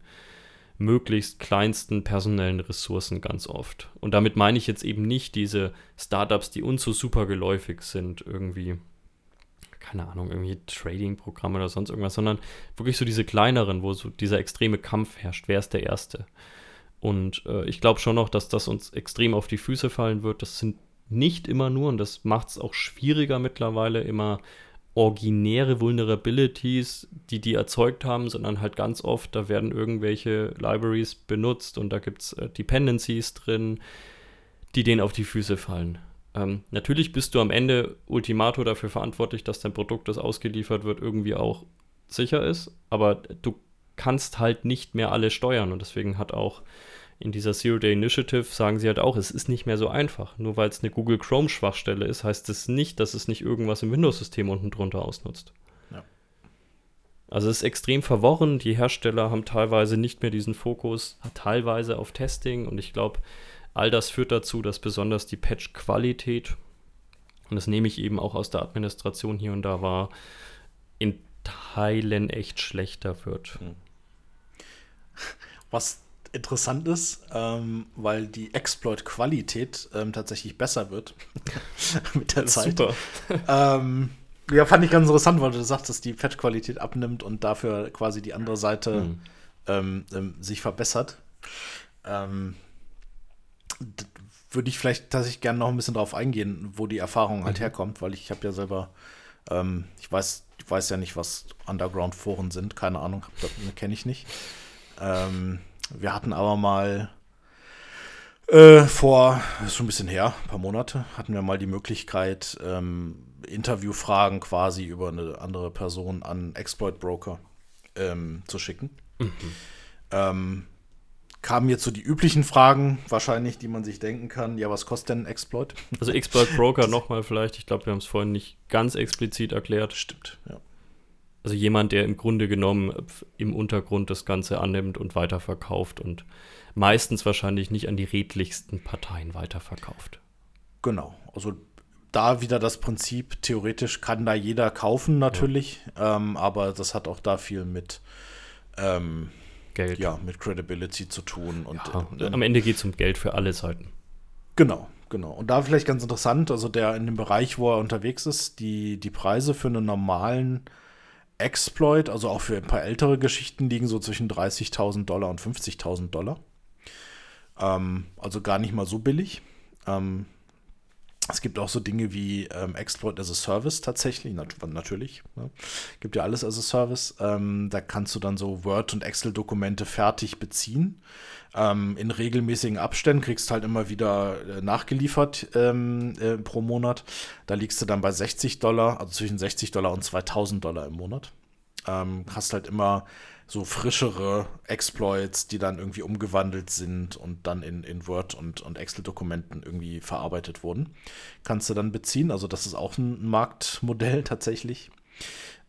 möglichst kleinsten personellen Ressourcen ganz oft. Und damit meine ich jetzt eben nicht diese Startups, die uns so super geläufig sind, irgendwie keine Ahnung, irgendwie Trading-Programme oder sonst irgendwas, sondern wirklich so diese kleineren, wo so dieser extreme Kampf herrscht. Wer ist der Erste? Und äh, ich glaube schon noch, dass das uns extrem auf die Füße fallen wird. Das sind nicht immer nur, und das macht es auch schwieriger mittlerweile, immer originäre Vulnerabilities, die die erzeugt haben, sondern halt ganz oft, da werden irgendwelche Libraries benutzt und da gibt es äh, Dependencies drin, die denen auf die Füße fallen. Ähm, natürlich bist du am Ende Ultimato dafür verantwortlich, dass dein Produkt, das ausgeliefert wird, irgendwie auch sicher ist, aber du kannst halt nicht mehr alles steuern und deswegen hat auch in dieser Zero Day Initiative sagen sie halt auch, es ist nicht mehr so einfach. Nur weil es eine Google Chrome Schwachstelle ist, heißt es das nicht, dass es nicht irgendwas im Windows-System unten drunter ausnutzt. Ja. Also es ist extrem verworren. Die Hersteller haben teilweise nicht mehr diesen Fokus, teilweise auf Testing. Und ich glaube, all das führt dazu, dass besonders die Patch-Qualität, und das nehme ich eben auch aus der Administration hier und da wahr, in Teilen echt schlechter wird. Hm. Was interessant ist, ähm, weil die Exploit-Qualität ähm, tatsächlich besser wird <laughs> mit der Zeit. Super. ähm, ja, fand ich ganz interessant, weil du sagst, dass die Fettqualität abnimmt und dafür quasi die andere Seite mhm. sich verbessert. Ähm, würde ich vielleicht tatsächlich gerne noch ein bisschen drauf eingehen, wo die Erfahrung halt mhm. herkommt, weil ich habe ja selber, ähm, ich weiß, ich weiß ja nicht, was Underground-Foren sind, keine Ahnung, kenne ich nicht. Ähm, wir hatten aber mal äh, vor, das ist schon ein bisschen her, ein paar Monate, hatten wir mal die Möglichkeit, ähm, Interviewfragen quasi über eine andere Person an Exploit Broker ähm, zu schicken. Mhm. Kamen jetzt so die üblichen Fragen, wahrscheinlich, die man sich denken kann. Ja, was kostet denn ein Exploit? Also Exploit Broker <laughs> nochmal vielleicht, ich glaube, wir haben es vorhin nicht ganz explizit erklärt. Stimmt, ja. Also jemand, der im Grunde genommen im Untergrund das Ganze annimmt und weiterverkauft und meistens wahrscheinlich nicht an die redlichsten Parteien weiterverkauft. Genau, also da wieder das Prinzip, theoretisch kann da jeder kaufen natürlich, ja. ähm, aber das hat auch da viel mit ähm, Geld. Ja, mit Credibility zu tun. Und, ja, äh, am Ende geht es um Geld für alle Seiten. Genau, genau. Und da vielleicht ganz interessant, also der in dem Bereich, wo er unterwegs ist, die, die Preise für einen normalen Exploit, also auch für ein paar ältere Geschichten, liegen so zwischen 30.000 Dollar und 50.000 Dollar. Ähm, also gar nicht mal so billig. Ähm, es gibt auch so Dinge wie ähm, Exploit as a Service tatsächlich, nat natürlich. Ne? Gibt ja alles as a Service. Ähm, da kannst du dann so Word- und Excel-Dokumente fertig beziehen. Ähm, in regelmäßigen Abständen kriegst halt immer wieder äh, nachgeliefert ähm, äh, pro Monat. Da liegst du dann bei 60 Dollar, also zwischen 60 Dollar und 2000 Dollar im Monat. Ähm, hast halt immer so frischere Exploits, die dann irgendwie umgewandelt sind und dann in, in Word- und, und Excel-Dokumenten irgendwie verarbeitet wurden. Kannst du dann beziehen. Also das ist auch ein Marktmodell <laughs> tatsächlich.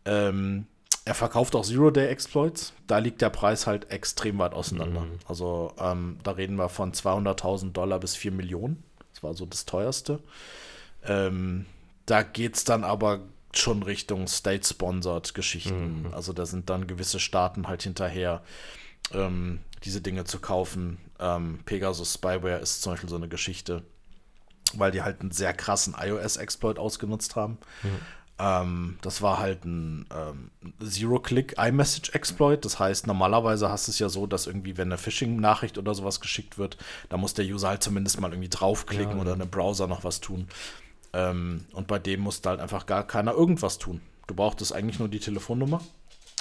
Ähm, er verkauft auch Zero-Day-Exploits. Da liegt der Preis halt extrem weit auseinander. Mhm. Also ähm, da reden wir von 200.000 Dollar bis 4 Millionen. Das war so das teuerste. Ähm, da geht es dann aber schon Richtung State-Sponsored Geschichten. Mhm. Also da sind dann gewisse Staaten halt hinterher, ähm, diese Dinge zu kaufen. Ähm, Pegasus Spyware ist zum Beispiel so eine Geschichte, weil die halt einen sehr krassen iOS-Exploit ausgenutzt haben. Mhm. Ähm, das war halt ein ähm, Zero-Click iMessage-Exploit. Das heißt, normalerweise hast du es ja so, dass irgendwie, wenn eine Phishing-Nachricht oder sowas geschickt wird, da muss der User halt zumindest mal irgendwie draufklicken ja, oder in einem Browser noch was tun. Ähm, und bei dem musste halt einfach gar keiner irgendwas tun. Du brauchtest eigentlich nur die Telefonnummer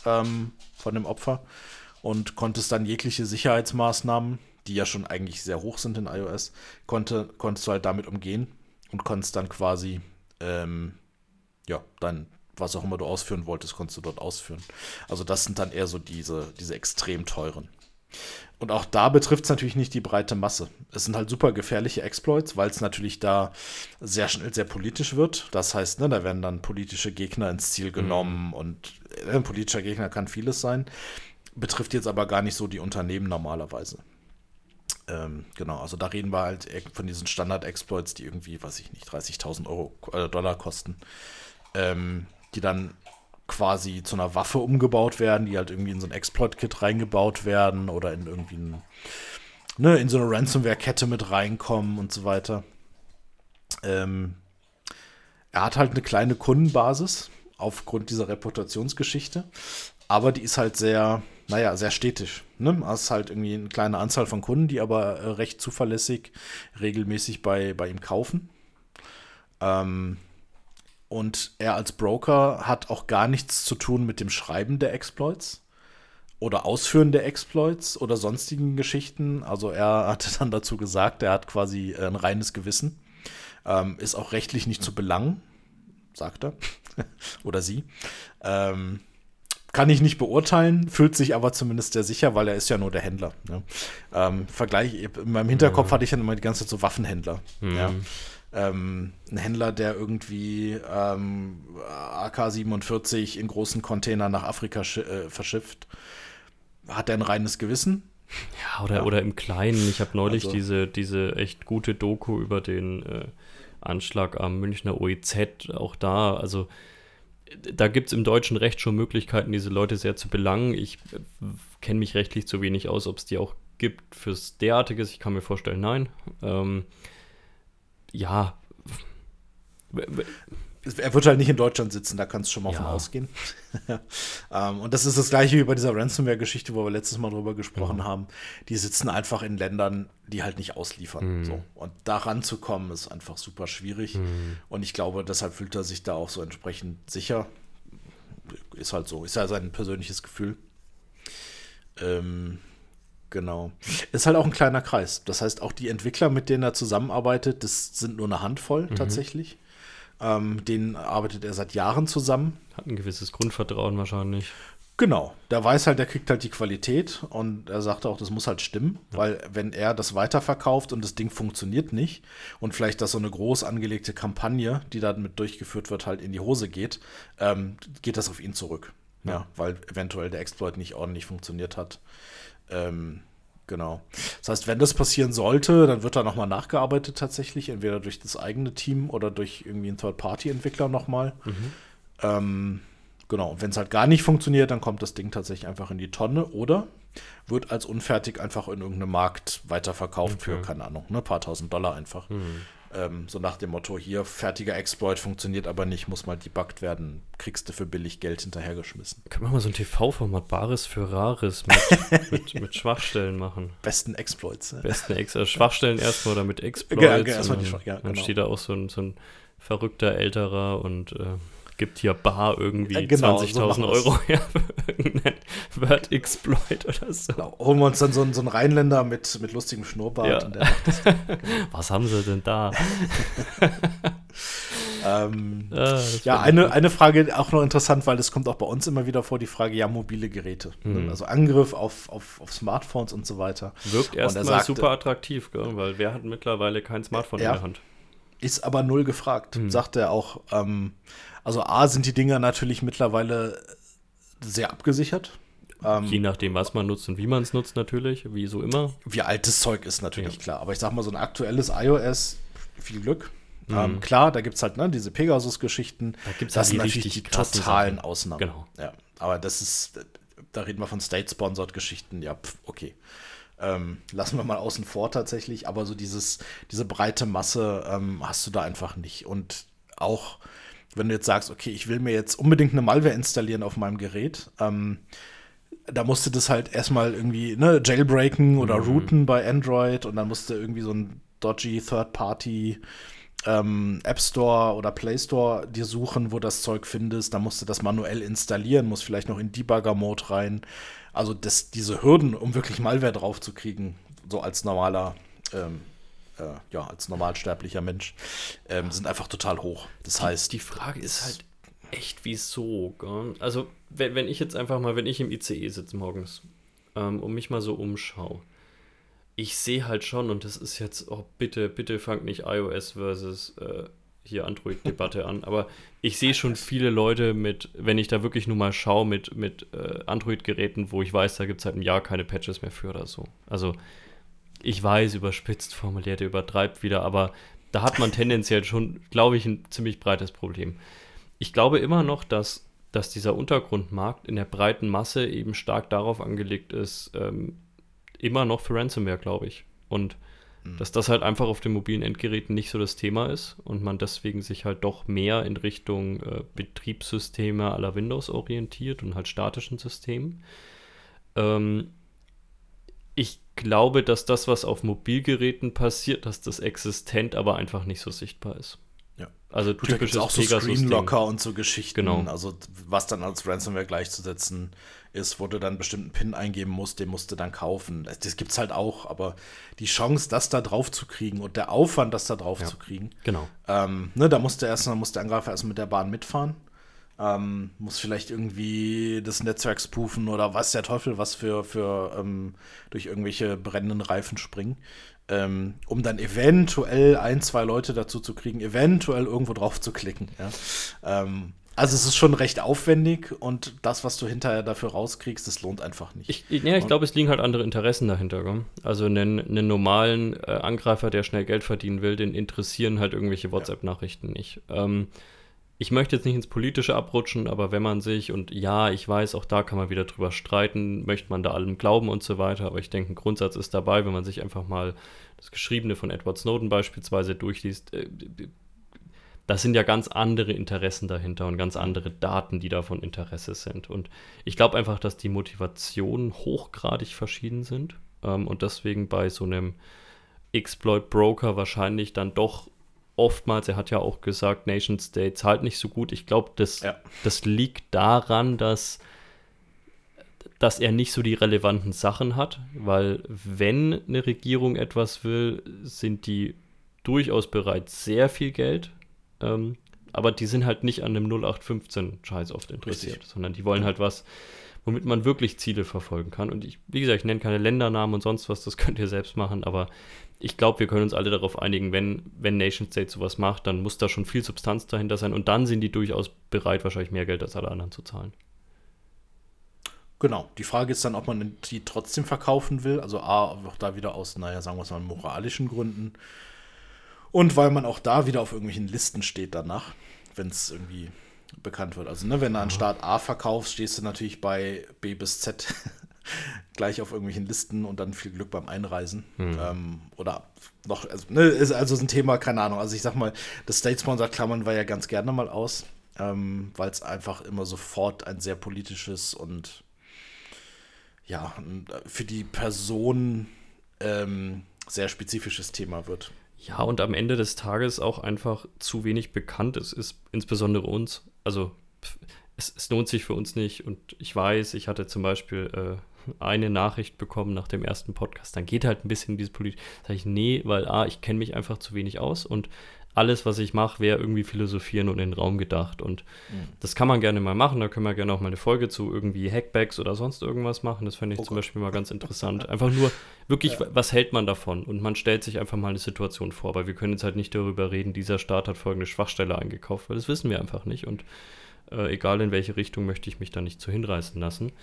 ähm, von dem Opfer und konntest dann jegliche Sicherheitsmaßnahmen, die ja schon eigentlich sehr hoch sind in iOS, konnte, konntest du halt damit umgehen und konntest dann quasi, ähm, ja, dann, was auch immer du ausführen wolltest, konntest du dort ausführen. Also das sind dann eher so diese, diese extrem teuren. Und auch da betrifft es natürlich nicht die breite Masse. Es sind halt super gefährliche Exploits, weil es natürlich da sehr schnell sehr politisch wird. Das heißt, ne, da werden dann politische Gegner ins Ziel genommen mhm. und äh, ein politischer Gegner kann vieles sein. Betrifft jetzt aber gar nicht so die Unternehmen normalerweise. Ähm, genau, also da reden wir halt von diesen Standard-Exploits, die irgendwie, weiß ich nicht, 30.000 Euro, äh, Dollar kosten, ähm, die dann quasi zu einer Waffe umgebaut werden, die halt irgendwie in so ein Exploit-Kit reingebaut werden oder in irgendwie ein, ne, in so eine Ransomware-Kette mit reinkommen und so weiter. Ähm, er hat halt eine kleine Kundenbasis aufgrund dieser Reputationsgeschichte, aber die ist halt sehr, naja, sehr stetisch. Ne? Es ist halt irgendwie eine kleine Anzahl von Kunden, die aber äh, recht zuverlässig regelmäßig bei, bei ihm kaufen. Ähm, und er als Broker hat auch gar nichts zu tun mit dem Schreiben der Exploits oder Ausführen der Exploits oder sonstigen Geschichten. Also er hatte dann dazu gesagt, er hat quasi ein reines Gewissen. Ähm, ist auch rechtlich nicht zu belangen, sagt er. <laughs> oder sie. Ähm, kann ich nicht beurteilen, fühlt sich aber zumindest sehr sicher, weil er ist ja nur der Händler. Ne? Ähm, Vergleich, in meinem Hinterkopf mhm. hatte ich dann immer die ganze Zeit so Waffenhändler. Mhm. Ja? Ähm, ein Händler, der irgendwie ähm, AK-47 in großen Containern nach Afrika äh, verschifft. Hat er ein reines Gewissen? Ja, oder, ja. oder im Kleinen. Ich habe neulich also, diese, diese echt gute Doku über den äh, Anschlag am Münchner OEZ, auch da, also da gibt es im deutschen Recht schon Möglichkeiten, diese Leute sehr zu belangen. Ich äh, kenne mich rechtlich zu wenig aus, ob es die auch gibt fürs derartiges. Ich kann mir vorstellen, nein. Ähm, ja, er wird halt nicht in Deutschland sitzen, da kannst du schon mal ja. von ausgehen. <laughs> ähm, und das ist das gleiche wie bei dieser Ransomware-Geschichte, wo wir letztes Mal drüber gesprochen ja. haben. Die sitzen einfach in Ländern, die halt nicht ausliefern. Mhm. So. Und da ranzukommen, ist einfach super schwierig. Mhm. Und ich glaube, deshalb fühlt er sich da auch so entsprechend sicher. Ist halt so, ist ja sein persönliches Gefühl. Ähm, genau. Ist halt auch ein kleiner Kreis. Das heißt, auch die Entwickler, mit denen er zusammenarbeitet, das sind nur eine Handvoll mhm. tatsächlich. Ähm, den arbeitet er seit Jahren zusammen. Hat ein gewisses Grundvertrauen wahrscheinlich. Genau, der weiß halt, der kriegt halt die Qualität und er sagt auch, das muss halt stimmen, ja. weil wenn er das weiterverkauft und das Ding funktioniert nicht und vielleicht dass so eine groß angelegte Kampagne, die damit durchgeführt wird, halt in die Hose geht, ähm, geht das auf ihn zurück. Ja. ja. weil eventuell der Exploit nicht ordentlich funktioniert hat. Ähm, Genau. Das heißt, wenn das passieren sollte, dann wird da nochmal nachgearbeitet tatsächlich, entweder durch das eigene Team oder durch irgendwie einen Third-Party-Entwickler nochmal. Mhm. Ähm, genau. Und wenn es halt gar nicht funktioniert, dann kommt das Ding tatsächlich einfach in die Tonne oder wird als unfertig einfach in irgendeinem Markt weiterverkauft okay. für, keine Ahnung, ein ne, paar tausend Dollar einfach. Mhm. Ähm, so nach dem Motto, hier, fertiger Exploit funktioniert aber nicht, muss mal debuggt werden, kriegst du für billig Geld hinterhergeschmissen. Können wir mal so ein TV-Format Bares für Rares mit, <laughs> mit, mit, Schwachstellen machen? Besten Exploits. Ne? Besten Ex also Schwachstellen erstmal oder mit Exploits. Ja, ja, erstmal die Schwach ja, genau. Dann steht da auch so ein, so ein verrückter Älterer und äh, gibt hier bar irgendwie <laughs> ja, genau, 20.000 so Euro her für irgendeinen Word-Exploit oder so. Genau. Holen wir uns dann so einen, so einen Rheinländer mit, mit lustigem Schnurrbart. Ja. <laughs> Genau. Was haben sie denn da? <laughs> ähm, ah, ja, eine, eine Frage auch noch interessant, weil das kommt auch bei uns immer wieder vor, die Frage, ja, mobile Geräte. Mhm. Also Angriff auf, auf, auf Smartphones und so weiter. Wirkt erstmal super attraktiv, gell? weil wer hat mittlerweile kein Smartphone ja, in der Hand? Ist aber null gefragt, mhm. sagt er auch. Ähm, also A sind die Dinger natürlich mittlerweile sehr abgesichert. Ähm, Je nachdem, was man nutzt und wie man es nutzt, natürlich, wie so immer. Wie alt das Zeug ist, natürlich ja. klar. Aber ich sag mal, so ein aktuelles iOS, viel Glück. Mhm. Ähm, klar, da gibt es halt ne, diese Pegasus-Geschichten. Da gibt es halt die natürlich die totalen Sachen. Ausnahmen. Genau. Ja, aber das ist, da reden wir von State-Sponsored-Geschichten. Ja, pf, okay. Ähm, lassen wir mal außen vor tatsächlich, aber so dieses, diese breite Masse ähm, hast du da einfach nicht. Und auch wenn du jetzt sagst, okay, ich will mir jetzt unbedingt eine Malware installieren auf meinem Gerät, ähm, da musste das halt erstmal irgendwie ne, jailbreaken oder mhm. routen bei Android und dann musste irgendwie so ein dodgy Third-Party ähm, App Store oder Play Store dir suchen, wo das Zeug findest. Da musst du das manuell installieren, muss vielleicht noch in Debugger-Mode rein. Also das, diese Hürden, um wirklich Malware drauf zu kriegen, so als normaler ähm, äh, ja, als normalsterblicher Mensch, ähm, sind einfach total hoch. Das heißt. Die Frage ist halt echt wieso. Gell? Also, wenn, wenn ich jetzt einfach mal, wenn ich im ICE sitze morgens ähm, und mich mal so umschaue, ich sehe halt schon, und das ist jetzt, oh bitte, bitte fangt nicht iOS versus äh, hier Android-Debatte an, aber ich sehe schon viele Leute mit, wenn ich da wirklich nur mal schaue, mit, mit äh, Android-Geräten, wo ich weiß, da gibt es halt ein Jahr keine Patches mehr für oder so. Also ich weiß, überspitzt formuliert, er übertreibt wieder, aber da hat man tendenziell schon, glaube ich, ein ziemlich breites Problem. Ich glaube immer noch, dass, dass dieser Untergrundmarkt in der breiten Masse eben stark darauf angelegt ist, ähm, immer noch für Ransomware, glaube ich. Und mhm. dass das halt einfach auf den mobilen Endgeräten nicht so das Thema ist und man deswegen sich halt doch mehr in Richtung äh, Betriebssysteme aller Windows orientiert und halt statischen Systemen. Ähm, ich glaube, dass das, was auf Mobilgeräten passiert, dass das existent, aber einfach nicht so sichtbar ist. Ja. Also Gut, typisches auch so Screenlocker und so Geschichten. Genau. Also was dann als Ransomware gleichzusetzen ist, wo du dann einen bestimmten PIN eingeben musst, den musst du dann kaufen. Das, das gibt es halt auch, aber die Chance, das da drauf zu kriegen und der Aufwand, das da drauf ja. zu kriegen. Genau. Ähm, ne, da musste erst, muss der Angreifer erst mit der Bahn mitfahren. Ähm, muss vielleicht irgendwie das Netzwerk spoofen oder was der Teufel was für, für ähm, durch irgendwelche brennenden Reifen springen, ähm, um dann eventuell ein, zwei Leute dazu zu kriegen, eventuell irgendwo drauf zu klicken. Ja? Ähm, also es ist schon recht aufwendig und das, was du hinterher dafür rauskriegst, das lohnt einfach nicht. Ich, ja, ich glaube, es liegen halt andere Interessen dahinter. Gell? Also einen, einen normalen äh, Angreifer, der schnell Geld verdienen will, den interessieren halt irgendwelche WhatsApp-Nachrichten nicht. Ähm, ich möchte jetzt nicht ins Politische abrutschen, aber wenn man sich, und ja, ich weiß, auch da kann man wieder drüber streiten, möchte man da allem glauben und so weiter, aber ich denke, ein Grundsatz ist dabei, wenn man sich einfach mal das Geschriebene von Edward Snowden beispielsweise durchliest, äh, das sind ja ganz andere Interessen dahinter und ganz andere Daten, die da von Interesse sind. Und ich glaube einfach, dass die Motivationen hochgradig verschieden sind ähm, und deswegen bei so einem Exploit Broker wahrscheinlich dann doch oftmals, er hat ja auch gesagt, Nation State zahlt nicht so gut. Ich glaube, das, ja. das liegt daran, dass, dass er nicht so die relevanten Sachen hat, weil wenn eine Regierung etwas will, sind die durchaus bereit, sehr viel Geld ähm, aber die sind halt nicht an einem 0815-Scheiß oft interessiert, Richtig. sondern die wollen halt was, womit man wirklich Ziele verfolgen kann. Und ich, wie gesagt, ich nenne keine Ländernamen und sonst was, das könnt ihr selbst machen, aber ich glaube, wir können uns alle darauf einigen, wenn, wenn Nation State sowas macht, dann muss da schon viel Substanz dahinter sein und dann sind die durchaus bereit, wahrscheinlich mehr Geld als alle anderen zu zahlen. Genau, die Frage ist dann, ob man die trotzdem verkaufen will. Also A, auch da wieder aus, naja, sagen wir es mal, moralischen Gründen. Und weil man auch da wieder auf irgendwelchen Listen steht danach, wenn es irgendwie bekannt wird. Also, ne, wenn du an Start A verkaufst, stehst du natürlich bei B bis Z gleich auf irgendwelchen Listen und dann viel Glück beim Einreisen. Mhm. Ähm, oder noch, also, ne, ist also ein Thema, keine Ahnung. Also ich sag mal, das State-Sponsor klammern wir ja ganz gerne mal aus, ähm, weil es einfach immer sofort ein sehr politisches und ja, für die Person ähm, sehr spezifisches Thema wird. Ja, und am Ende des Tages auch einfach zu wenig bekannt ist, ist insbesondere uns. Also es, es, lohnt sich für uns nicht. Und ich weiß, ich hatte zum Beispiel äh, eine Nachricht bekommen nach dem ersten Podcast, dann geht halt ein bisschen diese Politik. Sag ich, nee, weil A, ich kenne mich einfach zu wenig aus und alles, was ich mache, wäre irgendwie philosophieren und in den Raum gedacht. Und mhm. das kann man gerne mal machen. Da können wir gerne auch mal eine Folge zu irgendwie Hackbacks oder sonst irgendwas machen. Das fände ich oh zum Beispiel mal ganz <laughs> interessant. Einfach nur wirklich, ja. was hält man davon? Und man stellt sich einfach mal eine Situation vor. Weil wir können jetzt halt nicht darüber reden, dieser Staat hat folgende Schwachstelle eingekauft, weil das wissen wir einfach nicht. Und äh, egal in welche Richtung möchte ich mich da nicht zu hinreißen lassen.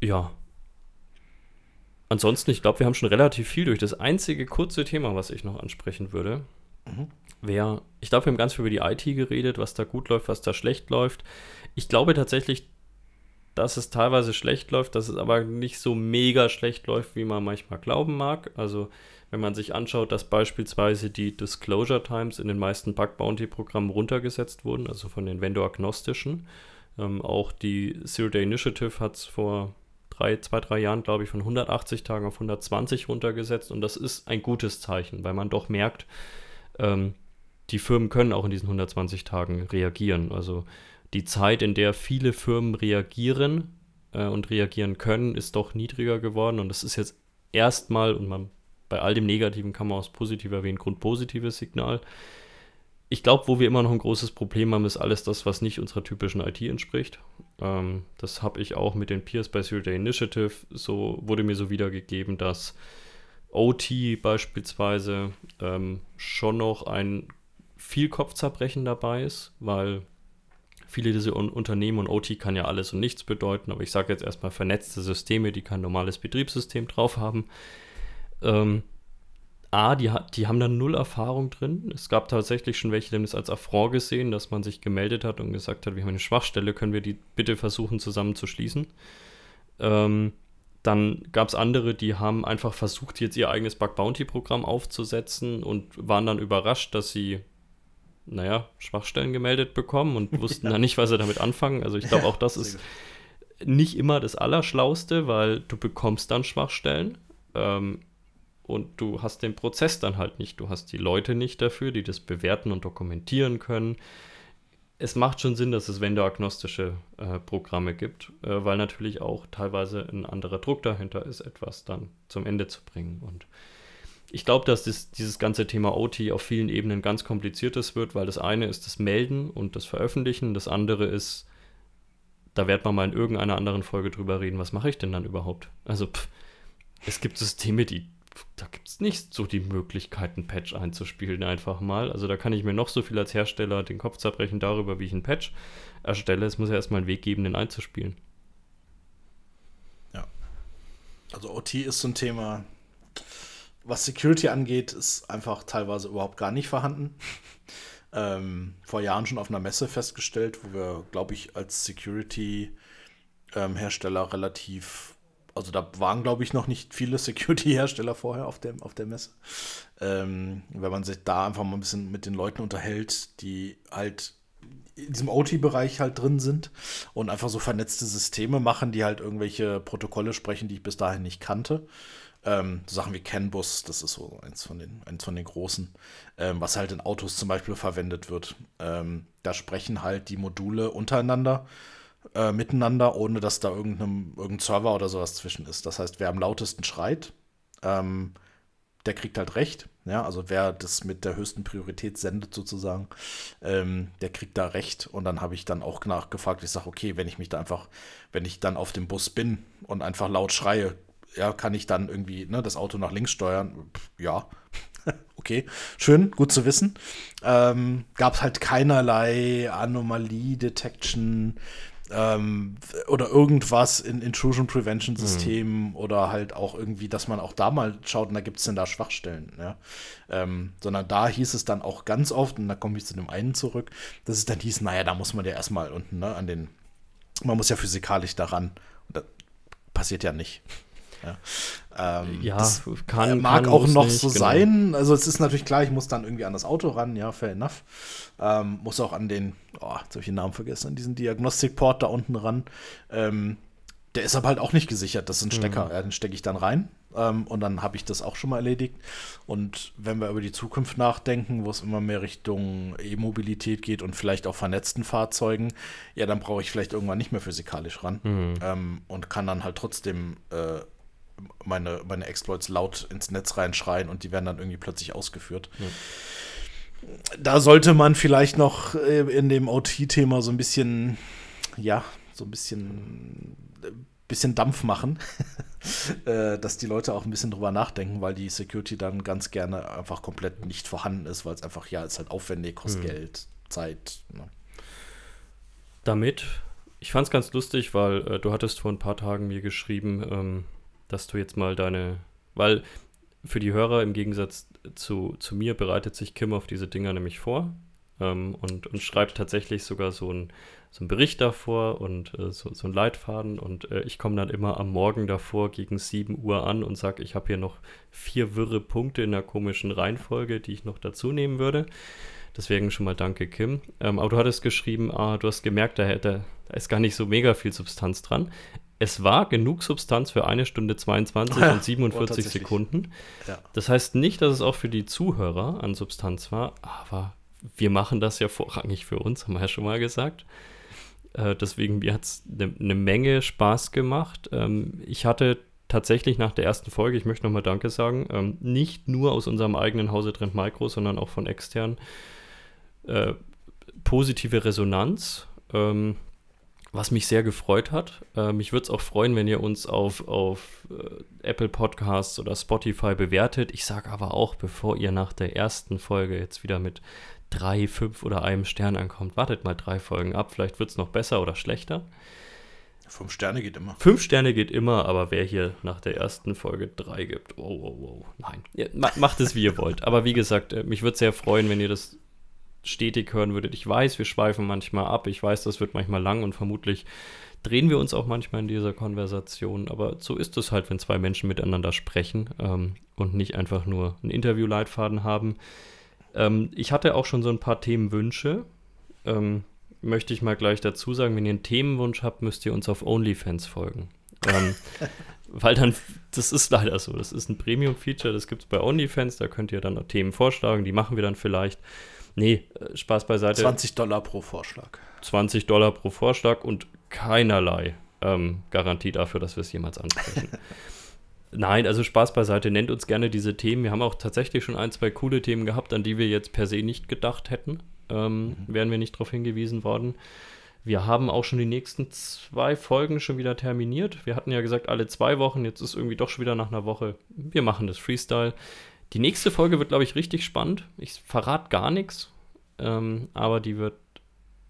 Ja, Ansonsten, ich glaube, wir haben schon relativ viel durch. Das einzige kurze Thema, was ich noch ansprechen würde, Mhm. Wer, ich glaube, wir haben ganz viel über die IT geredet, was da gut läuft, was da schlecht läuft. Ich glaube tatsächlich, dass es teilweise schlecht läuft, dass es aber nicht so mega schlecht läuft, wie man manchmal glauben mag. Also wenn man sich anschaut, dass beispielsweise die Disclosure Times in den meisten Bug Bounty Programmen runtergesetzt wurden, also von den Vendor-agnostischen. Ähm, auch die Zero Day Initiative hat es vor drei, zwei, drei Jahren, glaube ich, von 180 Tagen auf 120 runtergesetzt und das ist ein gutes Zeichen, weil man doch merkt, ähm, die Firmen können auch in diesen 120 Tagen reagieren. Also die Zeit, in der viele Firmen reagieren äh, und reagieren können, ist doch niedriger geworden. Und das ist jetzt erstmal, und man, bei all dem Negativen kann man auch das Positive erwähnen, grundpositives Signal. Ich glaube, wo wir immer noch ein großes Problem haben, ist alles das, was nicht unserer typischen IT entspricht. Ähm, das habe ich auch mit den Peers bei Zero Day Initiative, so wurde mir so wiedergegeben, dass OT beispielsweise ähm, schon noch ein viel Kopfzerbrechen dabei ist, weil viele dieser Un Unternehmen und OT kann ja alles und nichts bedeuten, aber ich sage jetzt erstmal vernetzte Systeme, die kein normales Betriebssystem drauf haben. Ähm, A, die, die haben da null Erfahrung drin. Es gab tatsächlich schon welche, die haben das als Affront gesehen, dass man sich gemeldet hat und gesagt hat, wir haben eine Schwachstelle, können wir die bitte versuchen zusammenzuschließen. Ähm, dann gab es andere, die haben einfach versucht, jetzt ihr eigenes Bug Bounty Programm aufzusetzen und waren dann überrascht, dass sie, naja, Schwachstellen gemeldet bekommen und <laughs> wussten ja. dann nicht, was sie damit anfangen. Also ich glaube, auch das ist nicht immer das Allerschlauste, weil du bekommst dann Schwachstellen ähm, und du hast den Prozess dann halt nicht. Du hast die Leute nicht dafür, die das bewerten und dokumentieren können es macht schon Sinn, dass es vendor-agnostische äh, Programme gibt, äh, weil natürlich auch teilweise ein anderer Druck dahinter ist, etwas dann zum Ende zu bringen. Und ich glaube, dass das, dieses ganze Thema OT auf vielen Ebenen ganz kompliziertes wird, weil das eine ist das Melden und das Veröffentlichen, das andere ist, da wird man mal in irgendeiner anderen Folge drüber reden, was mache ich denn dann überhaupt? Also, pff, es gibt Systeme, die, da gibt es nicht so die Möglichkeit, einen Patch einzuspielen einfach mal. Also da kann ich mir noch so viel als Hersteller den Kopf zerbrechen darüber, wie ich einen Patch erstelle. Es muss ja erstmal einen Weg geben, den einzuspielen. Ja. Also OT ist so ein Thema, was Security angeht, ist einfach teilweise überhaupt gar nicht vorhanden. <laughs> ähm, vor Jahren schon auf einer Messe festgestellt, wo wir, glaube ich, als Security-Hersteller ähm, relativ, also da waren, glaube ich, noch nicht viele Security-Hersteller vorher auf der, auf der Messe. Ähm, wenn man sich da einfach mal ein bisschen mit den Leuten unterhält, die halt in diesem OT-Bereich halt drin sind und einfach so vernetzte Systeme machen, die halt irgendwelche Protokolle sprechen, die ich bis dahin nicht kannte. Ähm, so Sachen wie CAN-Bus, das ist so eins von den, eins von den großen, ähm, was halt in Autos zum Beispiel verwendet wird. Ähm, da sprechen halt die Module untereinander, äh, miteinander, ohne dass da irgendein, irgendein Server oder sowas zwischen ist. Das heißt, wer am lautesten schreit, ähm, der kriegt halt recht. Ja, also wer das mit der höchsten Priorität sendet sozusagen, ähm, der kriegt da recht. Und dann habe ich dann auch nachgefragt, ich sage, okay, wenn ich mich da einfach, wenn ich dann auf dem Bus bin und einfach laut schreie, ja, kann ich dann irgendwie ne, das Auto nach links steuern? Ja, <laughs> okay, schön, gut zu wissen. Ähm, Gab es halt keinerlei Anomalie-Detection ähm, oder irgendwas in Intrusion Prevention Systemen mhm. oder halt auch irgendwie, dass man auch da mal schaut, da gibt es denn da Schwachstellen, ja. Ähm, sondern da hieß es dann auch ganz oft, und da komme ich zu dem einen zurück, dass es dann hieß, naja, da muss man ja erstmal unten, ne, an den, man muss ja physikalisch daran. Und das passiert ja nicht. Ja, ähm, ja kann, mag kann, auch noch nicht, so genau. sein. Also es ist natürlich klar, ich muss dann irgendwie an das Auto ran, ja, fair enough. Ähm, muss auch an den, oh, jetzt habe ich den Namen vergessen, an diesen Diagnostikport da unten ran. Ähm, der ist aber halt auch nicht gesichert. Das ist ein Stecker. Mhm. Ja, den stecke ich dann rein. Ähm, und dann habe ich das auch schon mal erledigt. Und wenn wir über die Zukunft nachdenken, wo es immer mehr Richtung E-Mobilität geht und vielleicht auch vernetzten Fahrzeugen, ja, dann brauche ich vielleicht irgendwann nicht mehr physikalisch ran. Mhm. Ähm, und kann dann halt trotzdem äh, meine, meine Exploits laut ins Netz reinschreien und die werden dann irgendwie plötzlich ausgeführt. Ja. Da sollte man vielleicht noch äh, in dem OT-Thema so ein bisschen, ja, so ein bisschen, äh, bisschen Dampf machen, <laughs> äh, dass die Leute auch ein bisschen drüber nachdenken, weil die Security dann ganz gerne einfach komplett nicht vorhanden ist, weil es einfach, ja, ist halt aufwendig, kostet mhm. Geld, Zeit. Ne? Damit, ich fand es ganz lustig, weil äh, du hattest vor ein paar Tagen mir geschrieben, ähm, dass du jetzt mal deine, weil für die Hörer im Gegensatz zu, zu mir bereitet sich Kim auf diese Dinger nämlich vor ähm, und, und schreibt tatsächlich sogar so einen so Bericht davor und äh, so, so einen Leitfaden und äh, ich komme dann immer am Morgen davor gegen 7 Uhr an und sage, ich habe hier noch vier wirre Punkte in der komischen Reihenfolge, die ich noch dazu nehmen würde. Deswegen schon mal danke, Kim. Ähm, aber du hattest geschrieben, ah, du hast gemerkt, da, da ist gar nicht so mega viel Substanz dran es war genug Substanz für eine Stunde 22 ja, und <laughs> 47 oh, Sekunden. Ja. Das heißt nicht, dass es auch für die Zuhörer an Substanz war, aber wir machen das ja vorrangig für uns, haben wir ja schon mal gesagt. Äh, deswegen, hat es eine ne Menge Spaß gemacht. Ähm, ich hatte tatsächlich nach der ersten Folge, ich möchte nochmal Danke sagen, ähm, nicht nur aus unserem eigenen Hause Trend Micro, sondern auch von extern äh, positive Resonanz. Ähm, was mich sehr gefreut hat. Äh, mich würde es auch freuen, wenn ihr uns auf, auf äh, Apple Podcasts oder Spotify bewertet. Ich sage aber auch, bevor ihr nach der ersten Folge jetzt wieder mit drei, fünf oder einem Stern ankommt, wartet mal drei Folgen ab. Vielleicht wird es noch besser oder schlechter. Fünf Sterne geht immer. Fünf Sterne geht immer, aber wer hier nach der ersten Folge drei gibt, oh, oh, oh, nein. Ja, macht es, wie ihr wollt. Aber wie gesagt, äh, mich würde sehr freuen, wenn ihr das stetig hören würdet. Ich weiß, wir schweifen manchmal ab. Ich weiß, das wird manchmal lang und vermutlich drehen wir uns auch manchmal in dieser Konversation. Aber so ist es halt, wenn zwei Menschen miteinander sprechen ähm, und nicht einfach nur einen Interviewleitfaden haben. Ähm, ich hatte auch schon so ein paar Themenwünsche. Ähm, möchte ich mal gleich dazu sagen, wenn ihr einen Themenwunsch habt, müsst ihr uns auf OnlyFans folgen. Ähm, <laughs> weil dann, das ist leider so, das ist ein Premium-Feature, das gibt es bei OnlyFans, da könnt ihr dann Themen vorschlagen, die machen wir dann vielleicht. Nee, äh, Spaß beiseite. 20 Dollar pro Vorschlag. 20 Dollar pro Vorschlag und keinerlei ähm, Garantie dafür, dass wir es jemals ansprechen. <laughs> Nein, also Spaß beiseite. Nennt uns gerne diese Themen. Wir haben auch tatsächlich schon ein, zwei coole Themen gehabt, an die wir jetzt per se nicht gedacht hätten. Ähm, mhm. Wären wir nicht darauf hingewiesen worden. Wir haben auch schon die nächsten zwei Folgen schon wieder terminiert. Wir hatten ja gesagt, alle zwei Wochen. Jetzt ist irgendwie doch schon wieder nach einer Woche. Wir machen das Freestyle. Die nächste Folge wird, glaube ich, richtig spannend. Ich verrate gar nichts, ähm, aber die wird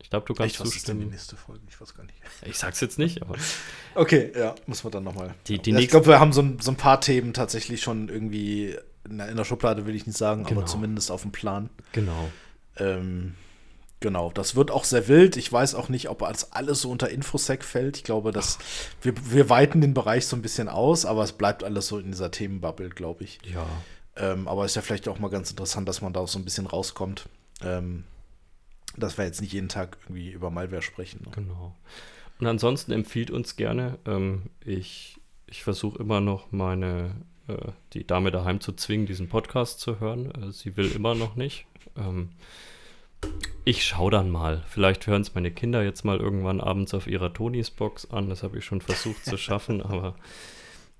ich glaube, du kannst Echt, was zustimmen. Ist denn die nächste Folge? Ich weiß gar nicht. Ich sag's jetzt nicht, aber. Okay, ja, muss man dann nochmal. Die, die ja, ich glaube, wir haben so ein, so ein, paar Themen tatsächlich schon irgendwie in der, Schublade, will ich nicht sagen, genau. aber zumindest auf dem Plan. Genau. Ähm, genau, das wird auch sehr wild. Ich weiß auch nicht, ob als alles so unter Infosec fällt. Ich glaube, dass wir, wir weiten den Bereich so ein bisschen aus, aber es bleibt alles so in dieser Themenbubble, glaube ich. Ja. Ähm, aber ist ja vielleicht auch mal ganz interessant, dass man da auch so ein bisschen rauskommt. Ähm, dass wir jetzt nicht jeden Tag irgendwie über Malware sprechen. Ne? Genau. Und ansonsten empfiehlt uns gerne. Ähm, ich ich versuche immer noch meine, äh, die Dame daheim zu zwingen, diesen Podcast zu hören. Äh, sie will immer noch nicht. Ähm, ich schaue dann mal. Vielleicht hören es meine Kinder jetzt mal irgendwann abends auf ihrer Tonys Box an. Das habe ich schon versucht zu schaffen, <laughs> aber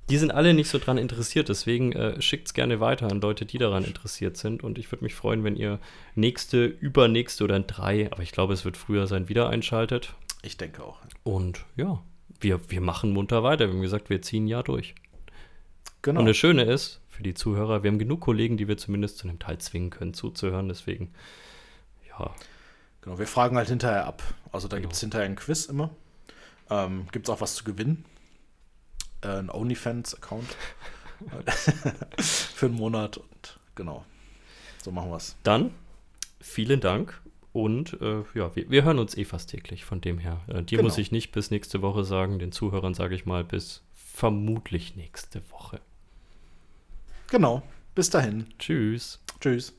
die sind alle nicht so dran interessiert, deswegen äh, schickt es gerne weiter an Leute, die daran interessiert sind. Und ich würde mich freuen, wenn ihr nächste, übernächste oder in drei, aber ich glaube, es wird früher sein, wieder einschaltet. Ich denke auch. Und ja, wir, wir machen munter weiter. Wir haben gesagt, wir ziehen ja durch. Genau. Und das Schöne ist, für die Zuhörer, wir haben genug Kollegen, die wir zumindest zu einem Teil zwingen können, zuzuhören. Deswegen, ja. Genau, wir fragen halt hinterher ab. Also da genau. gibt es hinterher ein Quiz immer. Ähm, gibt es auch was zu gewinnen? Äh, einen OnlyFans-Account <laughs> für einen Monat und genau. So machen wir es. Dann vielen Dank und äh, ja, wir, wir, hören uns eh fast täglich. Von dem her, äh, dir genau. muss ich nicht bis nächste Woche sagen, den Zuhörern sage ich mal bis vermutlich nächste Woche. Genau. Bis dahin. Tschüss. Tschüss.